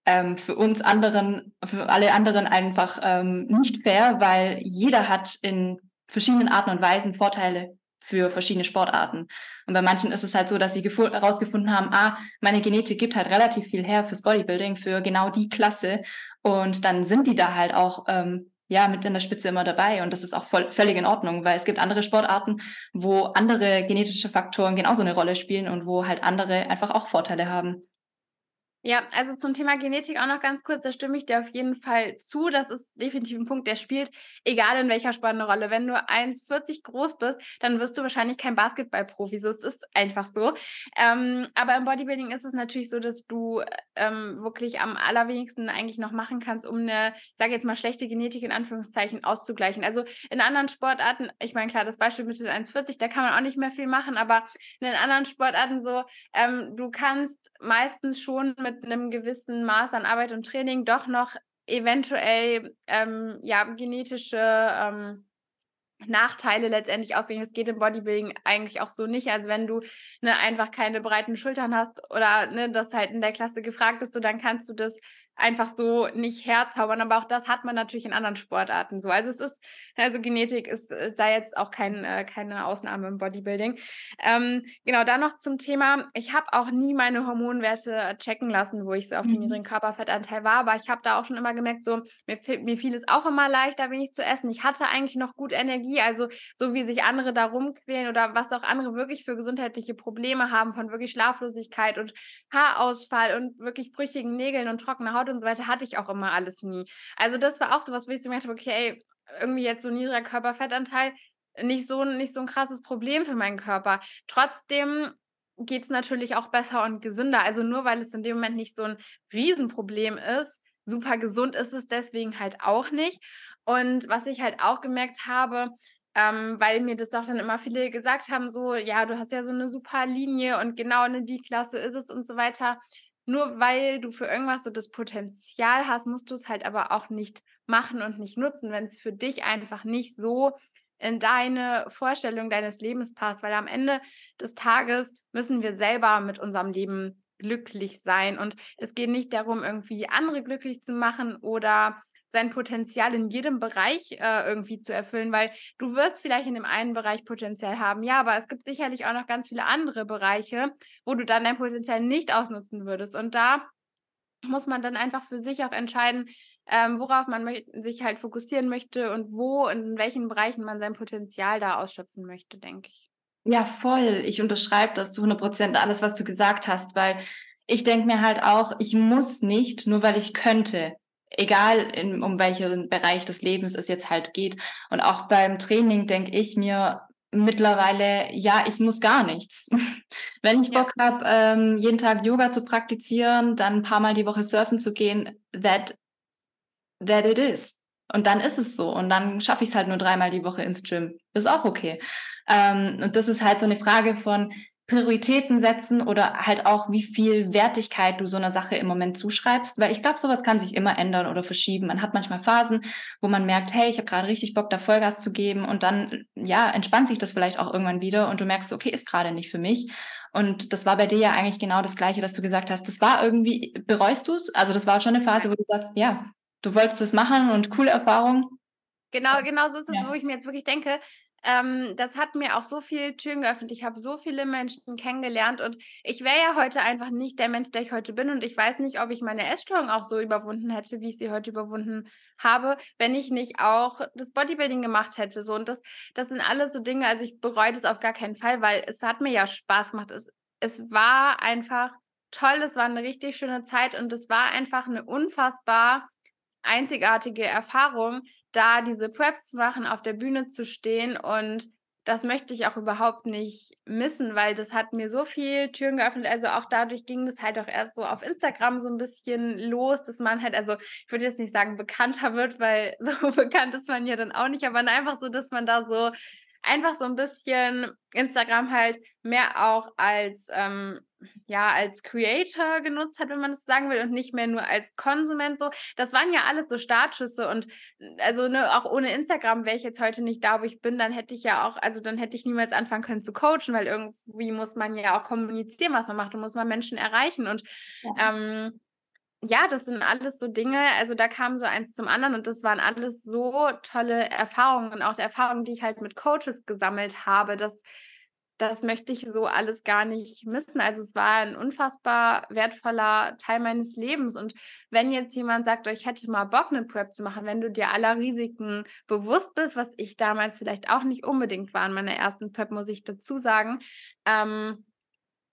ähm, für uns anderen, für alle anderen einfach ähm, nicht fair, weil jeder hat in verschiedenen Arten und Weisen Vorteile für verschiedene Sportarten. Und bei manchen ist es halt so, dass sie herausgefunden haben, ah, meine Genetik gibt halt relativ viel her fürs Bodybuilding, für genau die Klasse. Und dann sind die da halt auch ähm, ja mit in der Spitze immer dabei. Und das ist auch voll, völlig in Ordnung, weil es gibt andere Sportarten, wo andere genetische Faktoren genauso eine Rolle spielen und wo halt andere einfach auch Vorteile haben.
Ja, also zum Thema Genetik auch noch ganz kurz, da stimme ich dir auf jeden Fall zu. Das ist definitiv ein Punkt, der spielt, egal in welcher eine Rolle. Wenn du 1,40 groß bist, dann wirst du wahrscheinlich kein Basketballprofi. So, es ist einfach so. Ähm, aber im Bodybuilding ist es natürlich so, dass du ähm, wirklich am allerwenigsten eigentlich noch machen kannst, um eine, ich sage jetzt mal, schlechte Genetik in Anführungszeichen auszugleichen. Also in anderen Sportarten, ich meine, klar, das Beispiel mit 1,40, da kann man auch nicht mehr viel machen, aber in anderen Sportarten so, ähm, du kannst meistens schon mit mit einem gewissen Maß an Arbeit und Training doch noch eventuell ähm, ja, genetische ähm, Nachteile letztendlich ausgehen. Es geht im Bodybuilding eigentlich auch so nicht. Also wenn du ne, einfach keine breiten Schultern hast oder ne, das halt in der Klasse gefragt ist, so dann kannst du das einfach so nicht herzaubern, aber auch das hat man natürlich in anderen Sportarten so. Also es ist, also Genetik ist äh, da jetzt auch kein, äh, keine Ausnahme im Bodybuilding. Ähm, genau, da noch zum Thema, ich habe auch nie meine Hormonwerte checken lassen, wo ich so auf mhm. den niedrigen Körperfettanteil war, aber ich habe da auch schon immer gemerkt, so mir, mir fiel es auch immer leichter, wenig zu essen. Ich hatte eigentlich noch gut Energie, also so wie sich andere da rumquälen oder was auch andere wirklich für gesundheitliche Probleme haben, von wirklich Schlaflosigkeit und Haarausfall und wirklich brüchigen Nägeln und trockener Haut und so weiter, hatte ich auch immer alles nie. Also das war auch so was, wo ich so gedacht habe, okay, irgendwie jetzt so niedriger Körperfettanteil, nicht so, nicht so ein krasses Problem für meinen Körper. Trotzdem geht es natürlich auch besser und gesünder. Also nur weil es in dem Moment nicht so ein Riesenproblem ist, super gesund ist es deswegen halt auch nicht. Und was ich halt auch gemerkt habe, ähm, weil mir das auch dann immer viele gesagt haben, so, ja, du hast ja so eine super Linie und genau in die Klasse ist es und so weiter. Nur weil du für irgendwas so das Potenzial hast, musst du es halt aber auch nicht machen und nicht nutzen, wenn es für dich einfach nicht so in deine Vorstellung deines Lebens passt, weil am Ende des Tages müssen wir selber mit unserem Leben glücklich sein. Und es geht nicht darum, irgendwie andere glücklich zu machen oder sein Potenzial in jedem Bereich äh, irgendwie zu erfüllen, weil du wirst vielleicht in dem einen Bereich Potenzial haben, ja, aber es gibt sicherlich auch noch ganz viele andere Bereiche, wo du dann dein Potenzial nicht ausnutzen würdest. Und da muss man dann einfach für sich auch entscheiden, ähm, worauf man sich halt fokussieren möchte und wo und in welchen Bereichen man sein Potenzial da ausschöpfen möchte, denke ich.
Ja, voll. Ich unterschreibe das zu 100 Prozent, alles, was du gesagt hast, weil ich denke mir halt auch, ich muss nicht, nur weil ich könnte egal in, um welchen Bereich des Lebens es jetzt halt geht. Und auch beim Training denke ich mir mittlerweile, ja, ich muss gar nichts. Wenn ich Bock ja. habe, ähm, jeden Tag Yoga zu praktizieren, dann ein paar Mal die Woche surfen zu gehen, that, that it is. Und dann ist es so. Und dann schaffe ich es halt nur dreimal die Woche ins Gym. Ist auch okay. Ähm, und das ist halt so eine Frage von, Prioritäten setzen oder halt auch, wie viel Wertigkeit du so einer Sache im Moment zuschreibst, weil ich glaube, sowas kann sich immer ändern oder verschieben. Man hat manchmal Phasen, wo man merkt, hey, ich habe gerade richtig Bock, da Vollgas zu geben und dann, ja, entspannt sich das vielleicht auch irgendwann wieder und du merkst, okay, ist gerade nicht für mich. Und das war bei dir ja eigentlich genau das Gleiche, dass du gesagt hast, das war irgendwie, bereust du es? Also das war schon eine Phase, wo du sagst, ja, du wolltest das machen und coole Erfahrung.
Genau, genau so ist es, ja. wo ich mir jetzt wirklich denke, ähm, das hat mir auch so viele Türen geöffnet. Ich habe so viele Menschen kennengelernt und ich wäre ja heute einfach nicht der Mensch, der ich heute bin. Und ich weiß nicht, ob ich meine Essstörung auch so überwunden hätte, wie ich sie heute überwunden habe, wenn ich nicht auch das Bodybuilding gemacht hätte. So, und das, das sind alles so Dinge, also ich bereue das auf gar keinen Fall, weil es hat mir ja Spaß gemacht. Es, es war einfach toll, es war eine richtig schöne Zeit und es war einfach eine unfassbar einzigartige Erfahrung, da diese Preps zu machen, auf der Bühne zu stehen und das möchte ich auch überhaupt nicht missen, weil das hat mir so viel Türen geöffnet. Also auch dadurch ging es halt auch erst so auf Instagram so ein bisschen los, dass man halt, also ich würde jetzt nicht sagen bekannter wird, weil so bekannt ist man ja dann auch nicht, aber einfach so, dass man da so einfach so ein bisschen Instagram halt mehr auch als ähm, ja als Creator genutzt hat, wenn man das sagen will und nicht mehr nur als Konsument so. Das waren ja alles so Startschüsse und also ne, auch ohne Instagram wäre ich jetzt heute nicht da, wo ich bin, dann hätte ich ja auch, also dann hätte ich niemals anfangen können zu coachen, weil irgendwie muss man ja auch kommunizieren, was man macht und muss man Menschen erreichen und ja. ähm, ja, das sind alles so Dinge, also da kam so eins zum anderen und das waren alles so tolle Erfahrungen und auch die Erfahrungen, die ich halt mit Coaches gesammelt habe, das, das möchte ich so alles gar nicht missen. Also es war ein unfassbar wertvoller Teil meines Lebens und wenn jetzt jemand sagt, ich hätte mal Bock, eine Prep zu machen, wenn du dir aller Risiken bewusst bist, was ich damals vielleicht auch nicht unbedingt war in meiner ersten Prep, muss ich dazu sagen, ähm,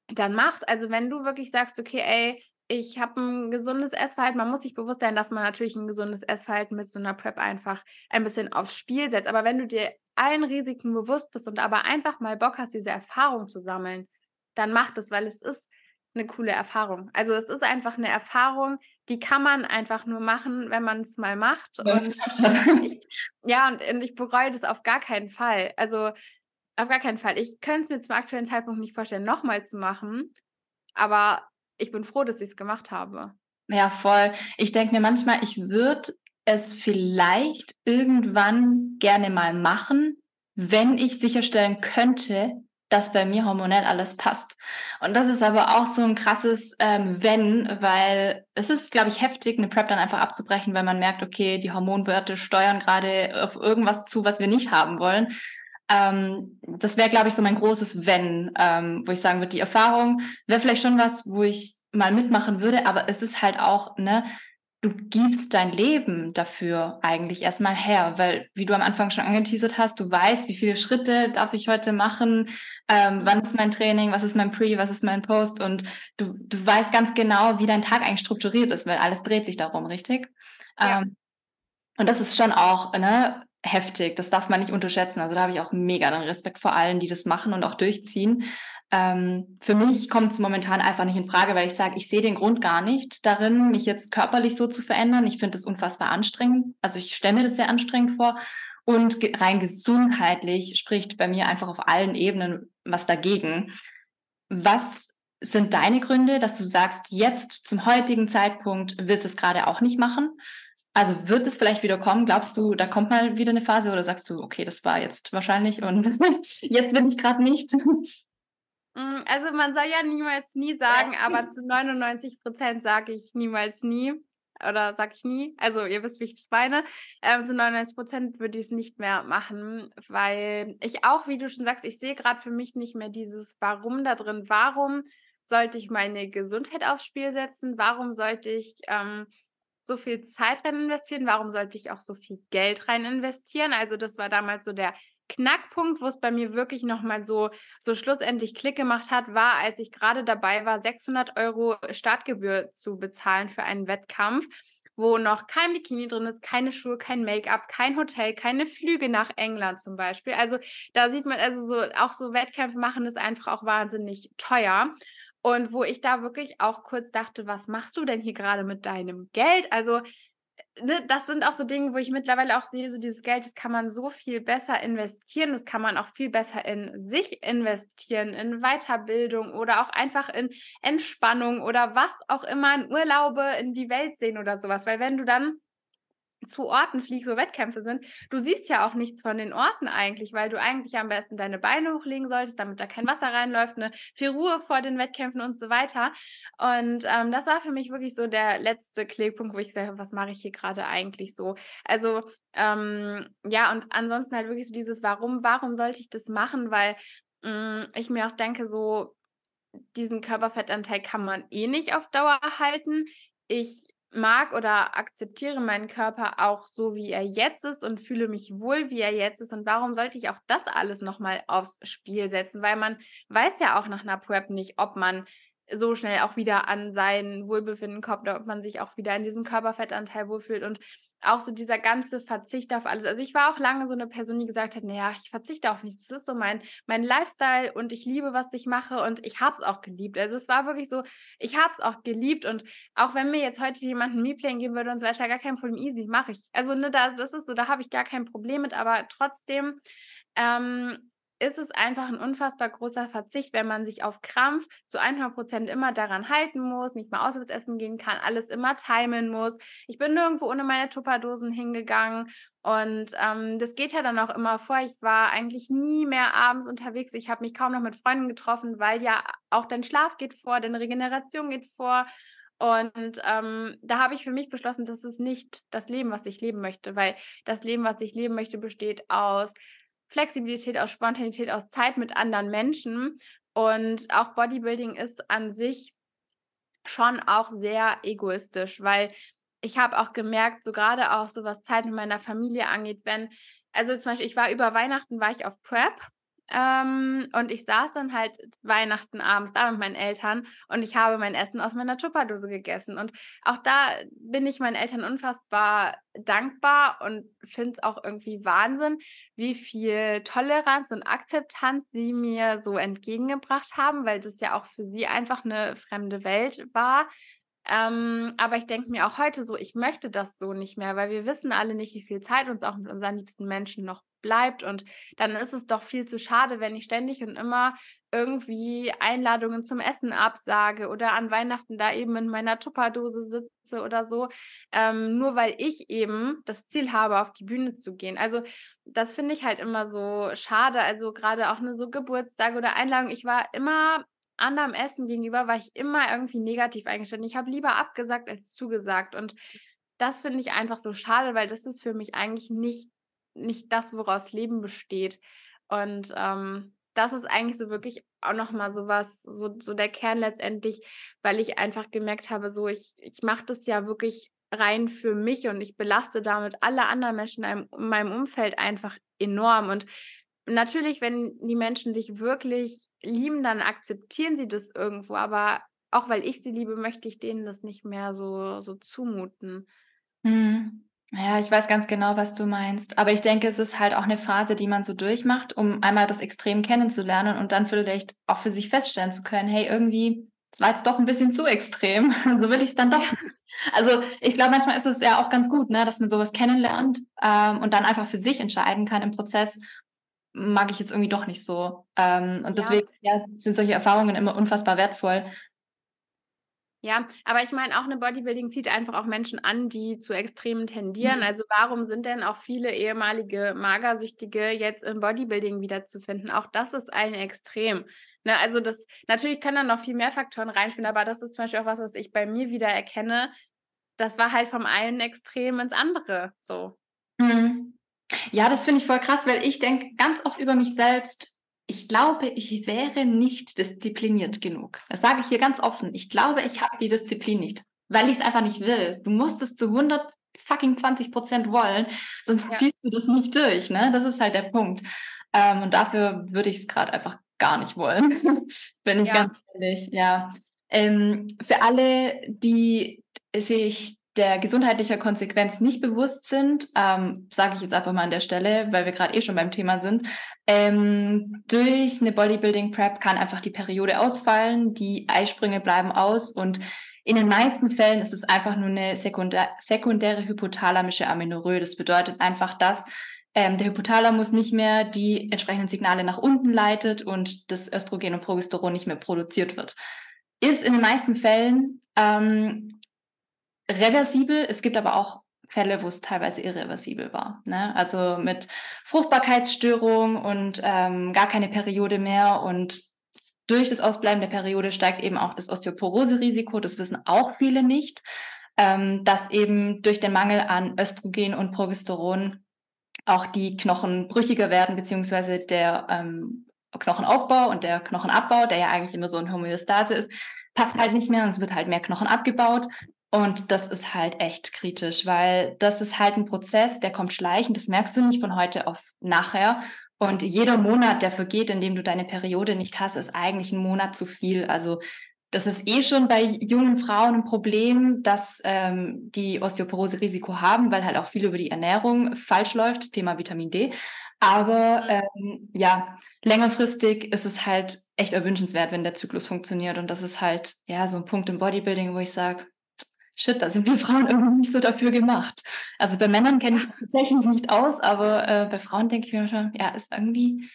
dann mach's. Also wenn du wirklich sagst, okay, ey, ich habe ein gesundes Essverhalten. Man muss sich bewusst sein, dass man natürlich ein gesundes Essverhalten mit so einer Prep einfach ein bisschen aufs Spiel setzt. Aber wenn du dir allen Risiken bewusst bist und aber einfach mal Bock hast, diese Erfahrung zu sammeln, dann mach das, weil es ist eine coole Erfahrung. Also es ist einfach eine Erfahrung, die kann man einfach nur machen, wenn man es mal macht. Und ich, ja, und, und ich bereue das auf gar keinen Fall. Also auf gar keinen Fall. Ich könnte es mir zum aktuellen Zeitpunkt nicht vorstellen, nochmal zu machen. Aber ich bin froh, dass ich es gemacht habe.
Ja, voll. Ich denke mir manchmal, ich würde es vielleicht irgendwann gerne mal machen, wenn ich sicherstellen könnte, dass bei mir hormonell alles passt. Und das ist aber auch so ein krasses ähm, Wenn, weil es ist, glaube ich, heftig, eine Prep dann einfach abzubrechen, weil man merkt, okay, die Hormonwerte steuern gerade auf irgendwas zu, was wir nicht haben wollen. Ähm, das wäre, glaube ich, so mein großes Wenn, ähm, wo ich sagen würde, die Erfahrung wäre vielleicht schon was, wo ich mal mitmachen würde, aber es ist halt auch, ne, du gibst dein Leben dafür eigentlich erstmal her, weil, wie du am Anfang schon angeteasert hast, du weißt, wie viele Schritte darf ich heute machen, ähm, wann ist mein Training, was ist mein Pre, was ist mein Post und du, du weißt ganz genau, wie dein Tag eigentlich strukturiert ist, weil alles dreht sich darum, richtig? Ja. Ähm, und das ist schon auch ne, heftig, das darf man nicht unterschätzen. Also da habe ich auch mega den Respekt vor allen, die das machen und auch durchziehen. Ähm, für mich kommt es momentan einfach nicht in Frage, weil ich sage, ich sehe den Grund gar nicht darin, mich jetzt körperlich so zu verändern. Ich finde das unfassbar anstrengend. Also ich stelle mir das sehr anstrengend vor. Und rein gesundheitlich spricht bei mir einfach auf allen Ebenen was dagegen. Was sind deine Gründe, dass du sagst, jetzt zum heutigen Zeitpunkt willst du es gerade auch nicht machen? Also wird es vielleicht wieder kommen? Glaubst du, da kommt mal wieder eine Phase oder sagst du, okay, das war jetzt wahrscheinlich und jetzt will ich gerade nicht?
Mm, also man soll ja niemals nie sagen, aber zu 99 Prozent sage ich niemals nie. Oder sage ich nie. Also ihr wisst, wie ich das meine. Ähm, zu 99 Prozent würde ich es nicht mehr machen, weil ich auch, wie du schon sagst, ich sehe gerade für mich nicht mehr dieses Warum da drin. Warum sollte ich meine Gesundheit aufs Spiel setzen? Warum sollte ich ähm, so viel Zeit rein investieren? Warum sollte ich auch so viel Geld rein investieren? Also das war damals so der Knackpunkt, wo es bei mir wirklich nochmal so, so schlussendlich Klick gemacht hat, war, als ich gerade dabei war, 600 Euro Startgebühr zu bezahlen für einen Wettkampf, wo noch kein Bikini drin ist, keine Schuhe, kein Make-up, kein Hotel, keine Flüge nach England zum Beispiel. Also da sieht man, also so, auch so Wettkämpfe machen ist einfach auch wahnsinnig teuer. Und wo ich da wirklich auch kurz dachte, was machst du denn hier gerade mit deinem Geld? Also ne, das sind auch so Dinge, wo ich mittlerweile auch sehe, so dieses Geld, das kann man so viel besser investieren, das kann man auch viel besser in sich investieren, in Weiterbildung oder auch einfach in Entspannung oder was auch immer, in Urlaube, in die Welt sehen oder sowas. Weil wenn du dann zu Orten fliegst, wo Wettkämpfe sind, du siehst ja auch nichts von den Orten eigentlich, weil du eigentlich am besten deine Beine hochlegen solltest, damit da kein Wasser reinläuft, eine viel Ruhe vor den Wettkämpfen und so weiter. Und ähm, das war für mich wirklich so der letzte Klickpunkt, wo ich gesagt habe, was mache ich hier gerade eigentlich so? Also ähm, ja, und ansonsten halt wirklich so dieses, warum, warum sollte ich das machen? Weil mh, mm, ich mir auch denke, so diesen Körperfettanteil kann man eh nicht auf Dauer halten. Ich mag oder akzeptiere meinen Körper auch so, wie er jetzt ist und fühle mich wohl, wie er jetzt ist. Und warum sollte ich auch das alles nochmal aufs Spiel setzen? Weil man weiß ja auch nach einer Prep nicht, ob man so schnell auch wieder an sein Wohlbefinden kommt ob man sich auch wieder in diesem Körperfettanteil wohlfühlt. Und auch so dieser ganze Verzicht auf alles. Also ich war auch lange so eine Person, die gesagt hat, naja, ich verzichte auf nichts. Das ist so mein, mein Lifestyle und ich liebe, was ich mache und ich habe es auch geliebt. Also es war wirklich so, ich habe es auch geliebt und auch wenn mir jetzt heute jemand ein Meeplane geben würde und so weiter, gar kein Problem, easy, mache ich. Also ne, das, das ist so, da habe ich gar kein Problem mit, aber trotzdem ähm, ist es einfach ein unfassbar großer Verzicht, wenn man sich auf Krampf zu 100 Prozent immer daran halten muss, nicht mal auswärts essen gehen kann, alles immer timen muss. Ich bin nirgendwo ohne meine Tupperdosen hingegangen und ähm, das geht ja dann auch immer vor. Ich war eigentlich nie mehr abends unterwegs. Ich habe mich kaum noch mit Freunden getroffen, weil ja auch dein Schlaf geht vor, deine Regeneration geht vor. Und ähm, da habe ich für mich beschlossen, das ist nicht das Leben, was ich leben möchte, weil das Leben, was ich leben möchte, besteht aus Flexibilität, aus Spontanität, aus Zeit mit anderen Menschen. Und auch Bodybuilding ist an sich schon auch sehr egoistisch, weil ich habe auch gemerkt, so gerade auch so was Zeit mit meiner Familie angeht, wenn, also zum Beispiel, ich war über Weihnachten, war ich auf Prep ähm, und ich saß dann halt Weihnachten abends da mit meinen Eltern und ich habe mein Essen aus meiner Tupperdose gegessen. Und auch da bin ich meinen Eltern unfassbar dankbar und finde es auch irgendwie Wahnsinn, wie viel Toleranz und Akzeptanz sie mir so entgegengebracht haben, weil das ja auch für sie einfach eine fremde Welt war. Ähm, aber ich denke mir auch heute so, ich möchte das so nicht mehr, weil wir wissen alle nicht, wie viel Zeit uns auch mit unseren liebsten Menschen noch bleibt. Und dann ist es doch viel zu schade, wenn ich ständig und immer irgendwie Einladungen zum Essen absage oder an Weihnachten da eben in meiner Tupperdose sitze oder so, ähm, nur weil ich eben das Ziel habe, auf die Bühne zu gehen. Also das finde ich halt immer so schade. Also gerade auch eine so Geburtstag oder Einladung. Ich war immer anderem Essen gegenüber, war ich immer irgendwie negativ eingestellt. Ich habe lieber abgesagt als zugesagt. Und das finde ich einfach so schade, weil das ist für mich eigentlich nicht, nicht das, woraus Leben besteht. Und ähm, das ist eigentlich so wirklich auch nochmal so was, so, so der Kern letztendlich, weil ich einfach gemerkt habe, so ich, ich mache das ja wirklich rein für mich und ich belaste damit alle anderen Menschen in meinem Umfeld einfach enorm. Und natürlich, wenn die Menschen dich wirklich lieben, dann akzeptieren sie das irgendwo, aber auch weil ich sie liebe, möchte ich denen das nicht mehr so, so zumuten.
Mhm. Ja, ich weiß ganz genau, was du meinst. Aber ich denke, es ist halt auch eine Phase, die man so durchmacht, um einmal das Extrem kennenzulernen und dann vielleicht auch für sich feststellen zu können, hey, irgendwie, es war jetzt doch ein bisschen zu extrem. so will ich es dann doch nicht. Also ich glaube, manchmal ist es ja auch ganz gut, ne, dass man sowas kennenlernt ähm, und dann einfach für sich entscheiden kann im Prozess, mag ich jetzt irgendwie doch nicht so. Ähm, und ja. deswegen ja, sind solche Erfahrungen immer unfassbar wertvoll,
ja, aber ich meine, auch eine Bodybuilding zieht einfach auch Menschen an, die zu Extremen tendieren. Mhm. Also warum sind denn auch viele ehemalige Magersüchtige jetzt im Bodybuilding wiederzufinden? Auch das ist ein Extrem. Ne, also das, natürlich können da noch viel mehr Faktoren reinspielen, aber das ist zum Beispiel auch was, was ich bei mir wieder erkenne. Das war halt vom einen Extrem ins andere so.
Mhm. Ja, das finde ich voll krass, weil ich denke ganz oft über mich selbst, ich glaube, ich wäre nicht diszipliniert genug. Das sage ich hier ganz offen. Ich glaube, ich habe die Disziplin nicht, weil ich es einfach nicht will. Du musst es zu 100 fucking 20 Prozent wollen, sonst ja. ziehst du das nicht durch. Ne? Das ist halt der Punkt. Ähm, und dafür würde ich es gerade einfach gar nicht wollen, wenn ich ja. ganz ehrlich. Ja. Ähm, für alle, die sich der gesundheitlicher Konsequenz nicht bewusst sind, ähm, sage ich jetzt einfach mal an der Stelle, weil wir gerade eh schon beim Thema sind, ähm, durch eine Bodybuilding Prep kann einfach die Periode ausfallen, die Eisprünge bleiben aus und in den meisten Fällen ist es einfach nur eine sekundär, sekundäre hypothalamische Amenorrhoe. Das bedeutet einfach, dass ähm, der Hypothalamus nicht mehr die entsprechenden Signale nach unten leitet und das Östrogen und Progesteron nicht mehr produziert wird. Ist in den meisten Fällen ähm, reversibel. Es gibt aber auch Fälle, wo es teilweise irreversibel war. Ne? Also mit Fruchtbarkeitsstörung und ähm, gar keine Periode mehr. Und durch das Ausbleiben der Periode steigt eben auch das Osteoporose-Risiko. Das wissen auch viele nicht, ähm, dass eben durch den Mangel an Östrogen und Progesteron auch die Knochen brüchiger werden, beziehungsweise der ähm, Knochenaufbau und der Knochenabbau, der ja eigentlich immer so eine Homöostase ist, passt halt nicht mehr und es wird halt mehr Knochen abgebaut und das ist halt echt kritisch, weil das ist halt ein Prozess, der kommt schleichend. Das merkst du nicht von heute auf nachher. Und jeder Monat, der vergeht, in dem du deine Periode nicht hast, ist eigentlich ein Monat zu viel. Also das ist eh schon bei jungen Frauen ein Problem, dass ähm, die Osteoporose-Risiko haben, weil halt auch viel über die Ernährung falsch läuft, Thema Vitamin D. Aber ähm, ja, längerfristig ist es halt echt erwünschenswert, wenn der Zyklus funktioniert. Und das ist halt ja so ein Punkt im Bodybuilding, wo ich sage, shit, da sind wir Frauen irgendwie nicht so dafür gemacht. Also bei Männern kenne ich tatsächlich nicht aus, aber äh, bei Frauen denke ich mir schon, ja, ist irgendwie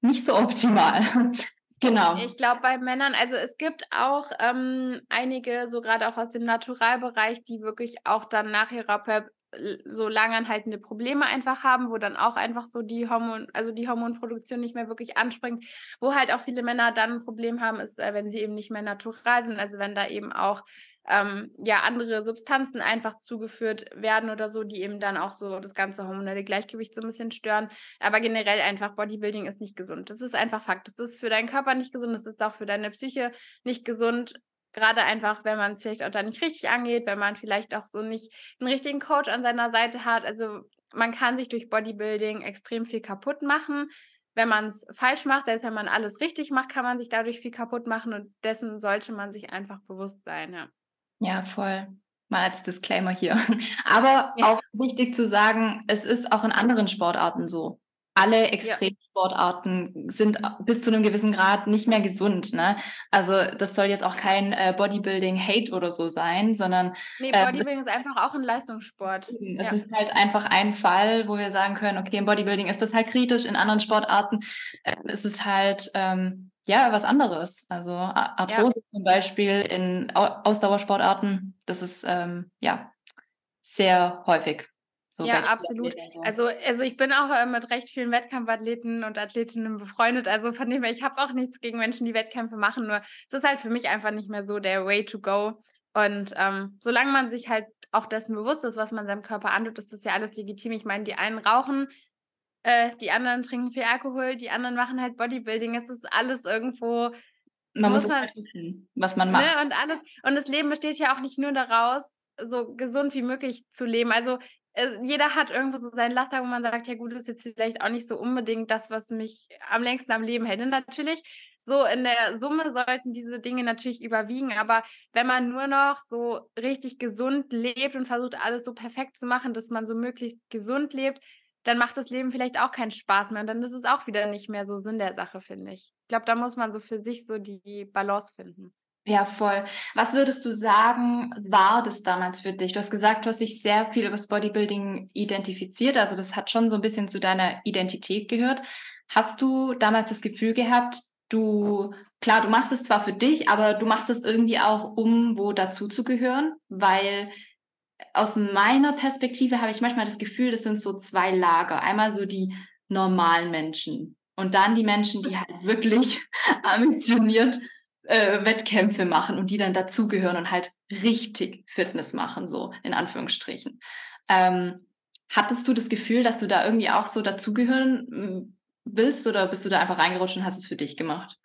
nicht so optimal. Genau.
Ich glaube, bei Männern, also es gibt auch ähm, einige, so gerade auch aus dem Naturalbereich, die wirklich auch dann nach ihrer PEP so langanhaltende Probleme einfach haben, wo dann auch einfach so die Hormon, also die Hormonproduktion nicht mehr wirklich anspringt, wo halt auch viele Männer dann ein Problem haben, ist, äh, wenn sie eben nicht mehr natural sind, also wenn da eben auch ähm, ja andere Substanzen einfach zugeführt werden oder so, die eben dann auch so das ganze hormonelle Gleichgewicht so ein bisschen stören. Aber generell einfach Bodybuilding ist nicht gesund. Das ist einfach Fakt. Das ist für deinen Körper nicht gesund, das ist auch für deine Psyche nicht gesund. Gerade einfach, wenn man es vielleicht auch da nicht richtig angeht, wenn man vielleicht auch so nicht einen richtigen Coach an seiner Seite hat. Also man kann sich durch Bodybuilding extrem viel kaputt machen wenn man es falsch macht, selbst wenn man alles richtig macht, kann man sich dadurch viel kaputt machen und dessen sollte man sich einfach bewusst sein, ja.
Ja, voll. Mal als Disclaimer hier. Aber ja. auch wichtig zu sagen, es ist auch in anderen Sportarten so. alle Extremsportarten sind bis zu einem gewissen Grad nicht mehr gesund. Ne? Also das soll jetzt auch kein äh, Bodybuilding-Hate oder so sein, sondern
nee, äh, Bodybuilding äh, ist einfach auch ein Leistungssport.
Es ja. ist halt einfach ein Fall, wo wir sagen können, okay, im Bodybuilding ist das halt kritisch, in anderen Sportarten äh, ist es halt ähm, ja was anderes. Also Arthrose ja. zum Beispiel in Ausdauersportarten, das ist ähm, ja sehr häufig.
So ja, absolut. So. Also, also ich bin auch äh, mit recht vielen Wettkampfathleten und Athletinnen befreundet. Also von dem her, ich habe auch nichts gegen Menschen, die Wettkämpfe machen. Nur es ist halt für mich einfach nicht mehr so der Way to go. Und ähm, solange man sich halt auch dessen bewusst ist, was man seinem Körper antut, ist das ja alles legitim. Ich meine, die einen rauchen, äh, die anderen trinken viel Alkohol, die anderen machen halt Bodybuilding. Es ist alles irgendwo.
Man muss, muss man, wissen, was man macht.
Ne, und alles. Und das Leben besteht ja auch nicht nur daraus, so gesund wie möglich zu leben. Also jeder hat irgendwo so seinen Laster, wo man sagt, ja gut, das ist jetzt vielleicht auch nicht so unbedingt das, was mich am längsten am Leben hält. Und natürlich, so in der Summe sollten diese Dinge natürlich überwiegen. Aber wenn man nur noch so richtig gesund lebt und versucht, alles so perfekt zu machen, dass man so möglichst gesund lebt, dann macht das Leben vielleicht auch keinen Spaß mehr. Und dann ist es auch wieder nicht mehr so Sinn der Sache, finde ich. Ich glaube, da muss man so für sich so die Balance finden.
Ja, voll. Was würdest du sagen, war das damals für dich? Du hast gesagt, du hast dich sehr viel über das Bodybuilding identifiziert, also das hat schon so ein bisschen zu deiner Identität gehört. Hast du damals das Gefühl gehabt, du, klar, du machst es zwar für dich, aber du machst es irgendwie auch, um wo dazu zu gehören? Weil aus meiner Perspektive habe ich manchmal das Gefühl, das sind so zwei Lager. Einmal so die normalen Menschen und dann die Menschen, die halt wirklich ambitioniert äh, Wettkämpfe machen und die dann dazugehören und halt richtig Fitness machen, so in Anführungsstrichen. Ähm, hattest du das Gefühl, dass du da irgendwie auch so dazugehören hm, willst oder bist du da einfach reingerutscht und hast es für dich gemacht?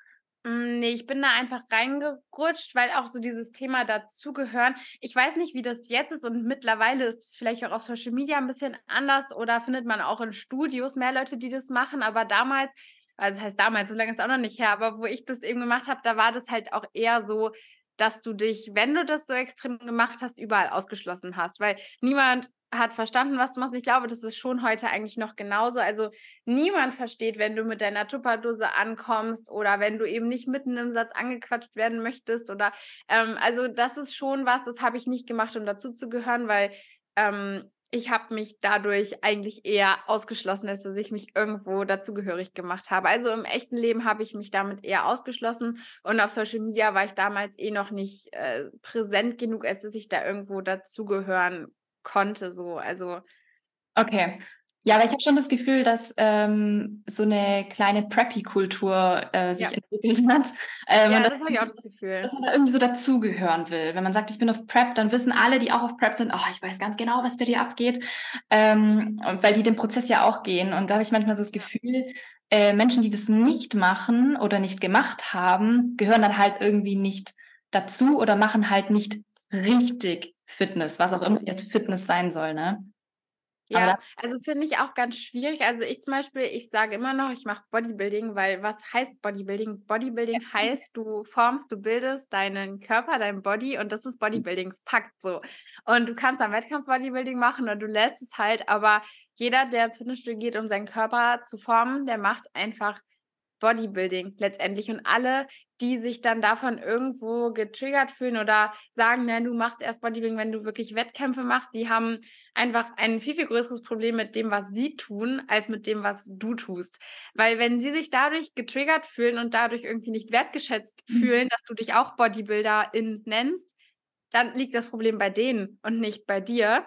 Hm, nee, ich bin da einfach reingerutscht, weil auch so dieses Thema dazugehören. Ich weiß nicht, wie das jetzt ist und mittlerweile ist es vielleicht auch auf Social Media ein bisschen anders oder findet man auch in Studios mehr Leute, die das machen. Aber damals also das heißt damals, so lange ist es auch noch nicht her, aber wo ich das eben gemacht habe, da war das halt auch eher so, dass du dich, wenn du das so extrem gemacht hast, überall ausgeschlossen hast, weil niemand hat verstanden, was du machst. Ich glaube, das ist schon heute eigentlich noch genauso. Also niemand versteht, wenn du mit deiner Tupperdose ankommst oder wenn du eben nicht mitten im Satz angequatscht werden möchtest oder ähm, also das ist schon was, das habe ich nicht gemacht, um dazu zu gehören, weil ähm, ich habe mich dadurch eigentlich eher ausgeschlossen, dass ich mich irgendwo dazugehörig gemacht habe. Also im echten Leben habe ich mich damit eher ausgeschlossen und auf Social Media war ich damals eh noch nicht äh, präsent genug, als dass ich da irgendwo dazugehören konnte. So, also
okay. Ja, aber ich habe schon das Gefühl, dass ähm, so eine kleine Preppy-Kultur äh, sich ja. entwickelt hat.
Ähm, ja, das habe ich auch das Gefühl.
Dass man da irgendwie so dazugehören will. Wenn man sagt, ich bin auf Prep, dann wissen alle, die auch auf Prep sind, oh, ich weiß ganz genau, was bei dir abgeht. Ähm, weil die den Prozess ja auch gehen. Und da habe ich manchmal so das Gefühl, äh, Menschen, die das nicht machen oder nicht gemacht haben, gehören dann halt irgendwie nicht dazu oder machen halt nicht richtig Fitness, was auch immer jetzt Fitness sein soll, ne?
Ja, also finde ich auch ganz schwierig. Also ich zum Beispiel, ich sage immer noch, ich mache Bodybuilding, weil was heißt Bodybuilding? Bodybuilding heißt, du formst, du bildest deinen Körper, dein Body und das ist mhm. Bodybuilding, Fakt so. Und du kannst am Wettkampf Bodybuilding machen oder du lässt es halt, aber jeder, der ins Fitnessstudio geht, um seinen Körper zu formen, der macht einfach Bodybuilding letztendlich. Und alle, die sich dann davon irgendwo getriggert fühlen oder sagen, na, du machst erst Bodybuilding, wenn du wirklich Wettkämpfe machst, die haben einfach ein viel, viel größeres Problem mit dem, was sie tun, als mit dem, was du tust. Weil wenn sie sich dadurch getriggert fühlen und dadurch irgendwie nicht wertgeschätzt mhm. fühlen, dass du dich auch Bodybuilderin nennst, dann liegt das Problem bei denen und nicht bei dir.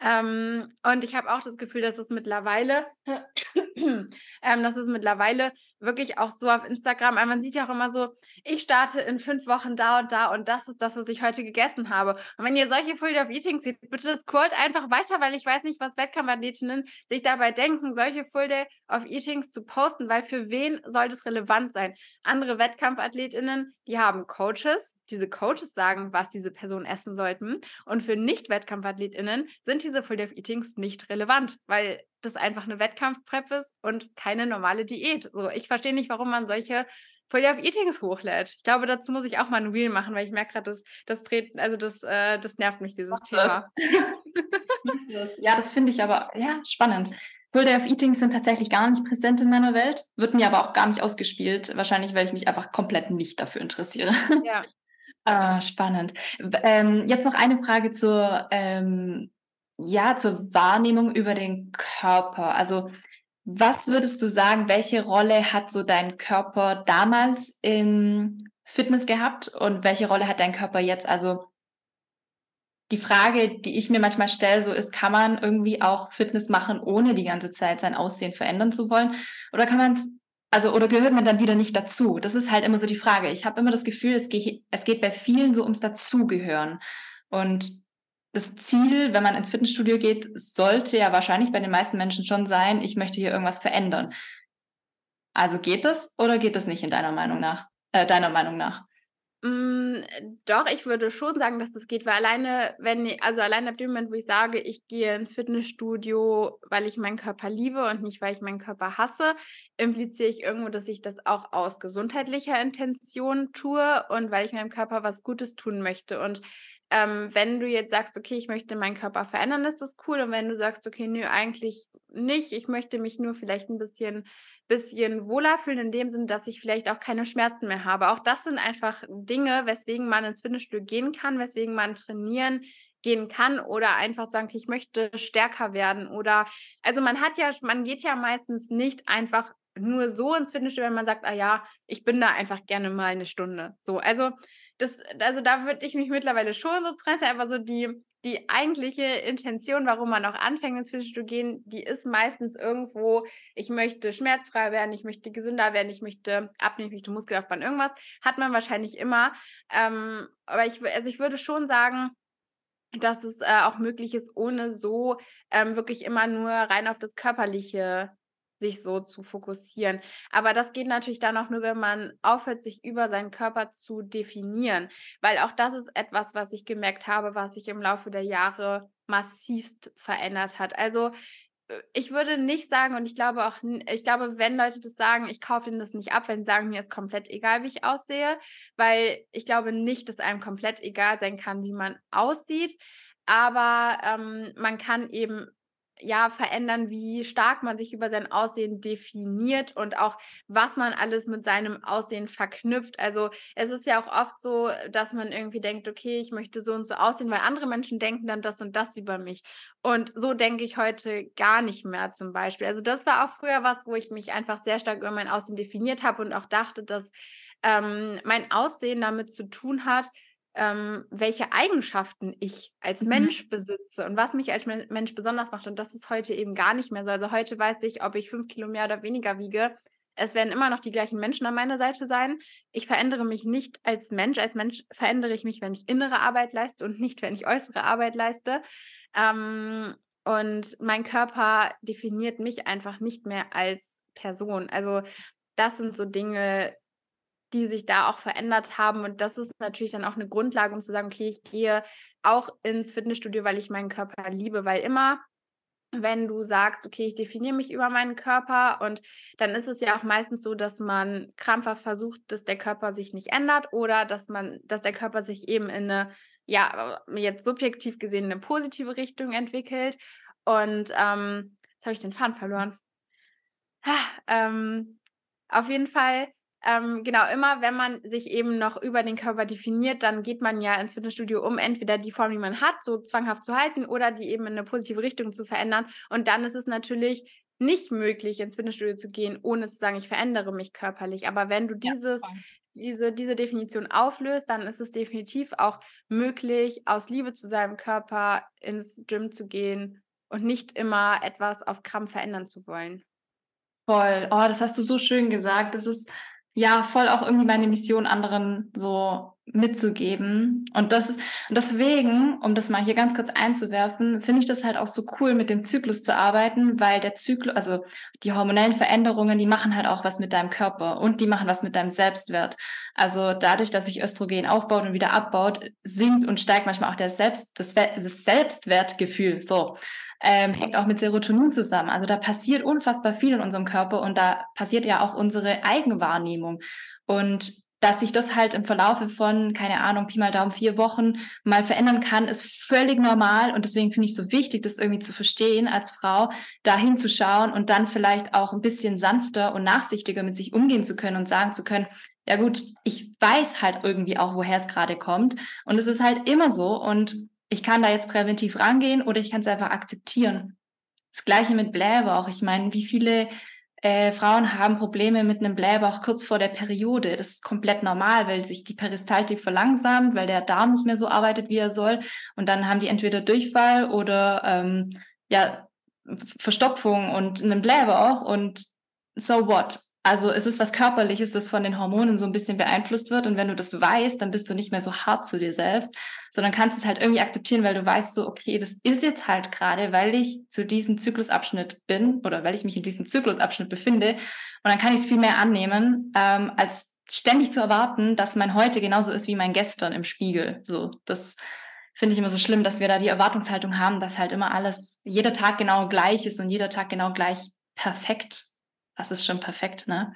Ähm, und ich habe auch das Gefühl, dass es mittlerweile, ähm, dass es mittlerweile wirklich auch so auf Instagram, man sieht ja auch immer so, ich starte in fünf Wochen da und da und das ist das, was ich heute gegessen habe. Und wenn ihr solche Full of Eating seht, bitte scrollt einfach weiter, weil ich weiß nicht, was Wettkampfathletinnen sich dabei denken, solche Full Day of Eatings zu posten, weil für wen soll das relevant sein? Andere Wettkampfathletinnen, die haben Coaches, diese Coaches sagen, was diese Personen essen sollten und für Nicht-Wettkampfathletinnen sind diese Full Day of Eatings nicht relevant, weil das einfach eine Wettkampfprep ist und keine normale Diät. So, ich verstehe nicht, warum man solche Full of Eatings hochlädt. Ich glaube, dazu muss ich auch mal ein Reel machen, weil ich merke gerade, das, das dreht, also das, äh, das nervt mich, dieses Thema.
ja, das finde ich aber ja spannend. Full Day of Eating sind tatsächlich gar nicht präsent in meiner Welt, wird mir aber auch gar nicht ausgespielt. Wahrscheinlich, weil ich mich einfach komplett nicht dafür interessiere. Ja. ah, spannend. Ähm, jetzt noch eine Frage zur, ähm, ja, zur Wahrnehmung über den Körper. Also, was würdest du sagen, welche Rolle hat so dein Körper damals im Fitness gehabt und welche Rolle hat dein Körper jetzt? Also, die Frage, die ich mir manchmal stelle, so ist, kann man irgendwie auch Fitness machen, ohne die ganze Zeit sein Aussehen verändern zu wollen? Oder kann man es, also, oder gehört man dann wieder nicht dazu? Das ist halt immer so die Frage. Ich habe immer das Gefühl, es geht, es geht bei vielen so ums Dazugehören. Und das Ziel, wenn man ins Fitnessstudio geht, sollte ja wahrscheinlich bei den meisten Menschen schon sein, ich möchte hier irgendwas verändern. Also geht das oder geht das nicht in deiner Meinung nach? Äh, deiner Meinung nach?
Hm, doch, ich würde schon sagen, dass das geht, weil alleine, wenn also allein ab dem Moment, wo ich sage, ich gehe ins Fitnessstudio, weil ich meinen Körper liebe und nicht, weil ich meinen Körper hasse, impliziere ich irgendwo, dass ich das auch aus gesundheitlicher Intention tue und weil ich meinem Körper was Gutes tun möchte. Und ähm, wenn du jetzt sagst, okay, ich möchte meinen Körper verändern, ist das cool. Und wenn du sagst, okay, nö, eigentlich nicht, ich möchte mich nur vielleicht ein bisschen bisschen wohler fühlen, in dem Sinn, dass ich vielleicht auch keine Schmerzen mehr habe. Auch das sind einfach Dinge, weswegen man ins Fitnessstudio gehen kann, weswegen man trainieren gehen kann oder einfach sagen, ich möchte stärker werden oder also man hat ja, man geht ja meistens nicht einfach nur so ins Fitnessstudio, wenn man sagt, ah ja, ich bin da einfach gerne mal eine Stunde. So, also das, also da würde ich mich mittlerweile schon so stressen, einfach so die, die eigentliche Intention, warum man auch anfängt ins Fitnessstudio gehen, die ist meistens irgendwo, ich möchte schmerzfrei werden, ich möchte gesünder werden, ich möchte abnehmen, ich möchte Muskelaufbahn, irgendwas, hat man wahrscheinlich immer. Ähm, aber ich, also ich würde schon sagen, dass es äh, auch möglich ist, ohne so ähm, wirklich immer nur rein auf das Körperliche sich so zu fokussieren. Aber das geht natürlich dann auch nur, wenn man aufhört, sich über seinen Körper zu definieren. Weil auch das ist etwas, was ich gemerkt habe, was sich im Laufe der Jahre massivst verändert hat. Also äh, ich würde nicht sagen, und ich glaube auch, ich glaube, wenn Leute das sagen, ich kaufe ihnen das nicht ab, wenn sie sagen, mir ist komplett egal, wie ich aussehe, weil ich glaube nicht, dass einem komplett egal sein kann, wie man aussieht. Aber ähm, man kann eben ja verändern, wie stark man sich über sein Aussehen definiert und auch was man alles mit seinem Aussehen verknüpft. Also es ist ja auch oft so, dass man irgendwie denkt, okay, ich möchte so und so aussehen, weil andere Menschen denken dann das und das über mich. Und so denke ich heute gar nicht mehr zum Beispiel. Also das war auch früher was, wo ich mich einfach sehr stark über mein Aussehen definiert habe und auch dachte, dass ähm, mein Aussehen damit zu tun hat, ähm, welche Eigenschaften ich als mhm. Mensch besitze und was mich als Mensch besonders macht. Und das ist heute eben gar nicht mehr so. Also heute weiß ich, ob ich fünf Kilo mehr oder weniger wiege. Es werden immer noch die gleichen Menschen an meiner Seite sein. Ich verändere mich nicht als Mensch. Als Mensch verändere ich mich, wenn ich innere Arbeit leiste und nicht, wenn ich äußere Arbeit leiste. Ähm, und mein Körper definiert mich einfach nicht mehr als Person. Also das sind so Dinge, die sich da auch verändert haben. Und das ist natürlich dann auch eine Grundlage, um zu sagen, okay, ich gehe auch ins Fitnessstudio, weil ich meinen Körper liebe, weil immer wenn du sagst, okay, ich definiere mich über meinen Körper und dann ist es ja auch meistens so, dass man krampfhaft versucht, dass der Körper sich nicht ändert oder dass man, dass der Körper sich eben in eine, ja, jetzt subjektiv gesehen eine positive Richtung entwickelt. Und ähm, jetzt habe ich den Faden verloren. Ha, ähm, auf jeden Fall ähm, genau, immer wenn man sich eben noch über den Körper definiert, dann geht man ja ins Fitnessstudio, um entweder die Form, die man hat, so zwanghaft zu halten oder die eben in eine positive Richtung zu verändern. Und dann ist es natürlich nicht möglich, ins Fitnessstudio zu gehen, ohne zu sagen, ich verändere mich körperlich. Aber wenn du dieses, ja, diese, diese Definition auflöst, dann ist es definitiv auch möglich, aus Liebe zu seinem Körper ins Gym zu gehen und nicht immer etwas auf Krampf verändern zu wollen.
Voll. Oh, das hast du so schön gesagt. Das ist ja voll auch irgendwie meine Mission, anderen so mitzugeben. Und das ist, deswegen, um das mal hier ganz kurz einzuwerfen, finde ich das halt auch so cool, mit dem Zyklus zu arbeiten, weil der Zyklus, also die hormonellen Veränderungen, die machen halt auch was mit deinem Körper und die machen was mit deinem Selbstwert. Also dadurch, dass sich Östrogen aufbaut und wieder abbaut, sinkt und steigt manchmal auch der Selbst, das, das Selbstwertgefühl. So ähm, hängt auch mit Serotonin zusammen. Also da passiert unfassbar viel in unserem Körper und da passiert ja auch unsere Eigenwahrnehmung. Und dass sich das halt im Verlaufe von, keine Ahnung, Pi mal Daumen, vier Wochen mal verändern kann, ist völlig normal. Und deswegen finde ich es so wichtig, das irgendwie zu verstehen als Frau, da hinzuschauen und dann vielleicht auch ein bisschen sanfter und nachsichtiger mit sich umgehen zu können und sagen zu können, ja gut, ich weiß halt irgendwie auch, woher es gerade kommt. Und es ist halt immer so. Und ich kann da jetzt präventiv rangehen oder ich kann es einfach akzeptieren. Das gleiche mit Blähbauch. Ich meine, wie viele äh, Frauen haben Probleme mit einem Blähbauch kurz vor der Periode. Das ist komplett normal, weil sich die Peristaltik verlangsamt, weil der Darm nicht mehr so arbeitet, wie er soll. Und dann haben die entweder Durchfall oder ähm, ja, Verstopfung und einen Blähbauch und so what? Also es ist was Körperliches, das von den Hormonen so ein bisschen beeinflusst wird. Und wenn du das weißt, dann bist du nicht mehr so hart zu dir selbst, sondern kannst es halt irgendwie akzeptieren, weil du weißt so, okay, das ist jetzt halt gerade, weil ich zu diesem Zyklusabschnitt bin oder weil ich mich in diesem Zyklusabschnitt befinde. Und dann kann ich es viel mehr annehmen, ähm, als ständig zu erwarten, dass mein Heute genauso ist wie mein Gestern im Spiegel. So, das finde ich immer so schlimm, dass wir da die Erwartungshaltung haben, dass halt immer alles, jeder Tag genau gleich ist und jeder Tag genau gleich perfekt das ist schon perfekt, ne?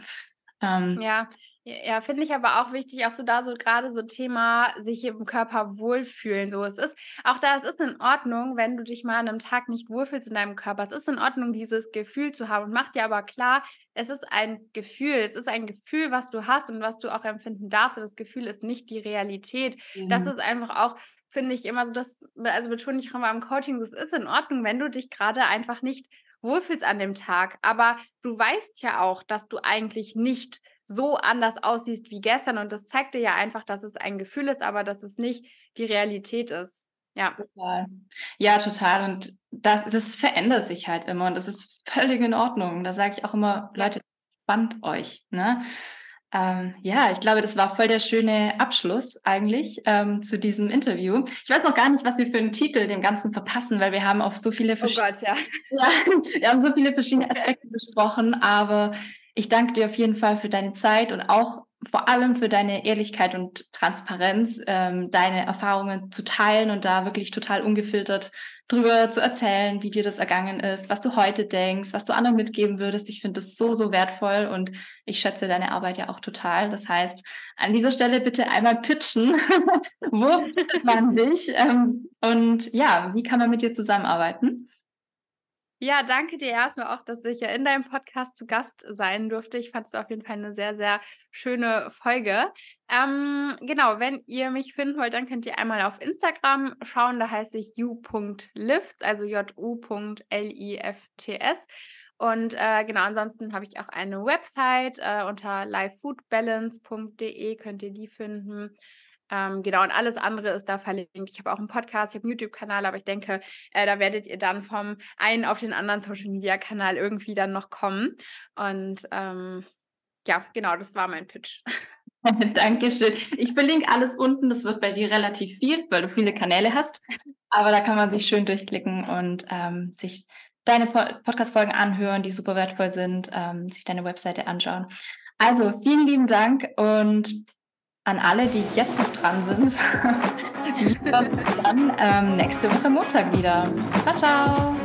Ähm, ja, ja, finde ich aber auch wichtig, auch so da so gerade so Thema sich im Körper wohlfühlen. So, es ist auch da, es ist in Ordnung, wenn du dich mal an einem Tag nicht wohlfühlst in deinem Körper. Es ist in Ordnung, dieses Gefühl zu haben und mach dir aber klar, es ist ein Gefühl, es ist ein Gefühl, was du hast und was du auch empfinden darfst. Aber das Gefühl ist nicht die Realität. Mhm. Das ist einfach auch finde ich immer so, dass, also betone ich auch immer im Coaching, so, es ist in Ordnung, wenn du dich gerade einfach nicht wohlfühlst an dem Tag. Aber du weißt ja auch, dass du eigentlich nicht so anders aussiehst wie gestern. Und das zeigt dir ja einfach, dass es ein Gefühl ist, aber dass es nicht die Realität ist. Ja.
Total. Ja, total. Und das, das verändert sich halt immer und das ist völlig in Ordnung. Da sage ich auch immer, Leute, spannt euch. Ne? Ähm, ja, ich glaube, das war voll der schöne Abschluss eigentlich ähm, zu diesem Interview. Ich weiß noch gar nicht, was wir für einen Titel dem Ganzen verpassen, weil wir haben auf so viele,
oh Gott, ja.
ja, wir haben so viele verschiedene Aspekte besprochen, aber ich danke dir auf jeden Fall für deine Zeit und auch vor allem für deine Ehrlichkeit und Transparenz, ähm, deine Erfahrungen zu teilen und da wirklich total ungefiltert drüber zu erzählen, wie dir das ergangen ist, was du heute denkst, was du anderen mitgeben würdest. Ich finde das so, so wertvoll und ich schätze deine Arbeit ja auch total. Das heißt, an dieser Stelle bitte einmal pitchen. Wo findet man dich? Ähm, und ja, wie kann man mit dir zusammenarbeiten?
Ja, danke dir erstmal auch, dass ich ja in deinem Podcast zu Gast sein durfte. Ich fand es auf jeden Fall eine sehr, sehr schöne Folge. Ähm, genau, wenn ihr mich finden wollt, dann könnt ihr einmal auf Instagram schauen. Da heiße ich u.lifts, also j-u.l-i-f-t-s. Und äh, genau, ansonsten habe ich auch eine Website äh, unter livefoodbalance.de, könnt ihr die finden. Ähm, genau, und alles andere ist da verlinkt. Ich habe auch einen Podcast, ich habe einen YouTube-Kanal, aber ich denke, äh, da werdet ihr dann vom einen auf den anderen Social-Media-Kanal irgendwie dann noch kommen. Und ähm, ja, genau, das war mein Pitch.
Dankeschön. Ich verlinke alles unten. Das wird bei dir relativ viel, weil du viele Kanäle hast. Aber da kann man sich schön durchklicken und ähm, sich deine Podcast-Folgen anhören, die super wertvoll sind, ähm, sich deine Webseite anschauen. Also vielen lieben Dank und an alle, die jetzt noch dran sind. Dann ähm, nächste Woche Montag wieder. Ciao, ciao.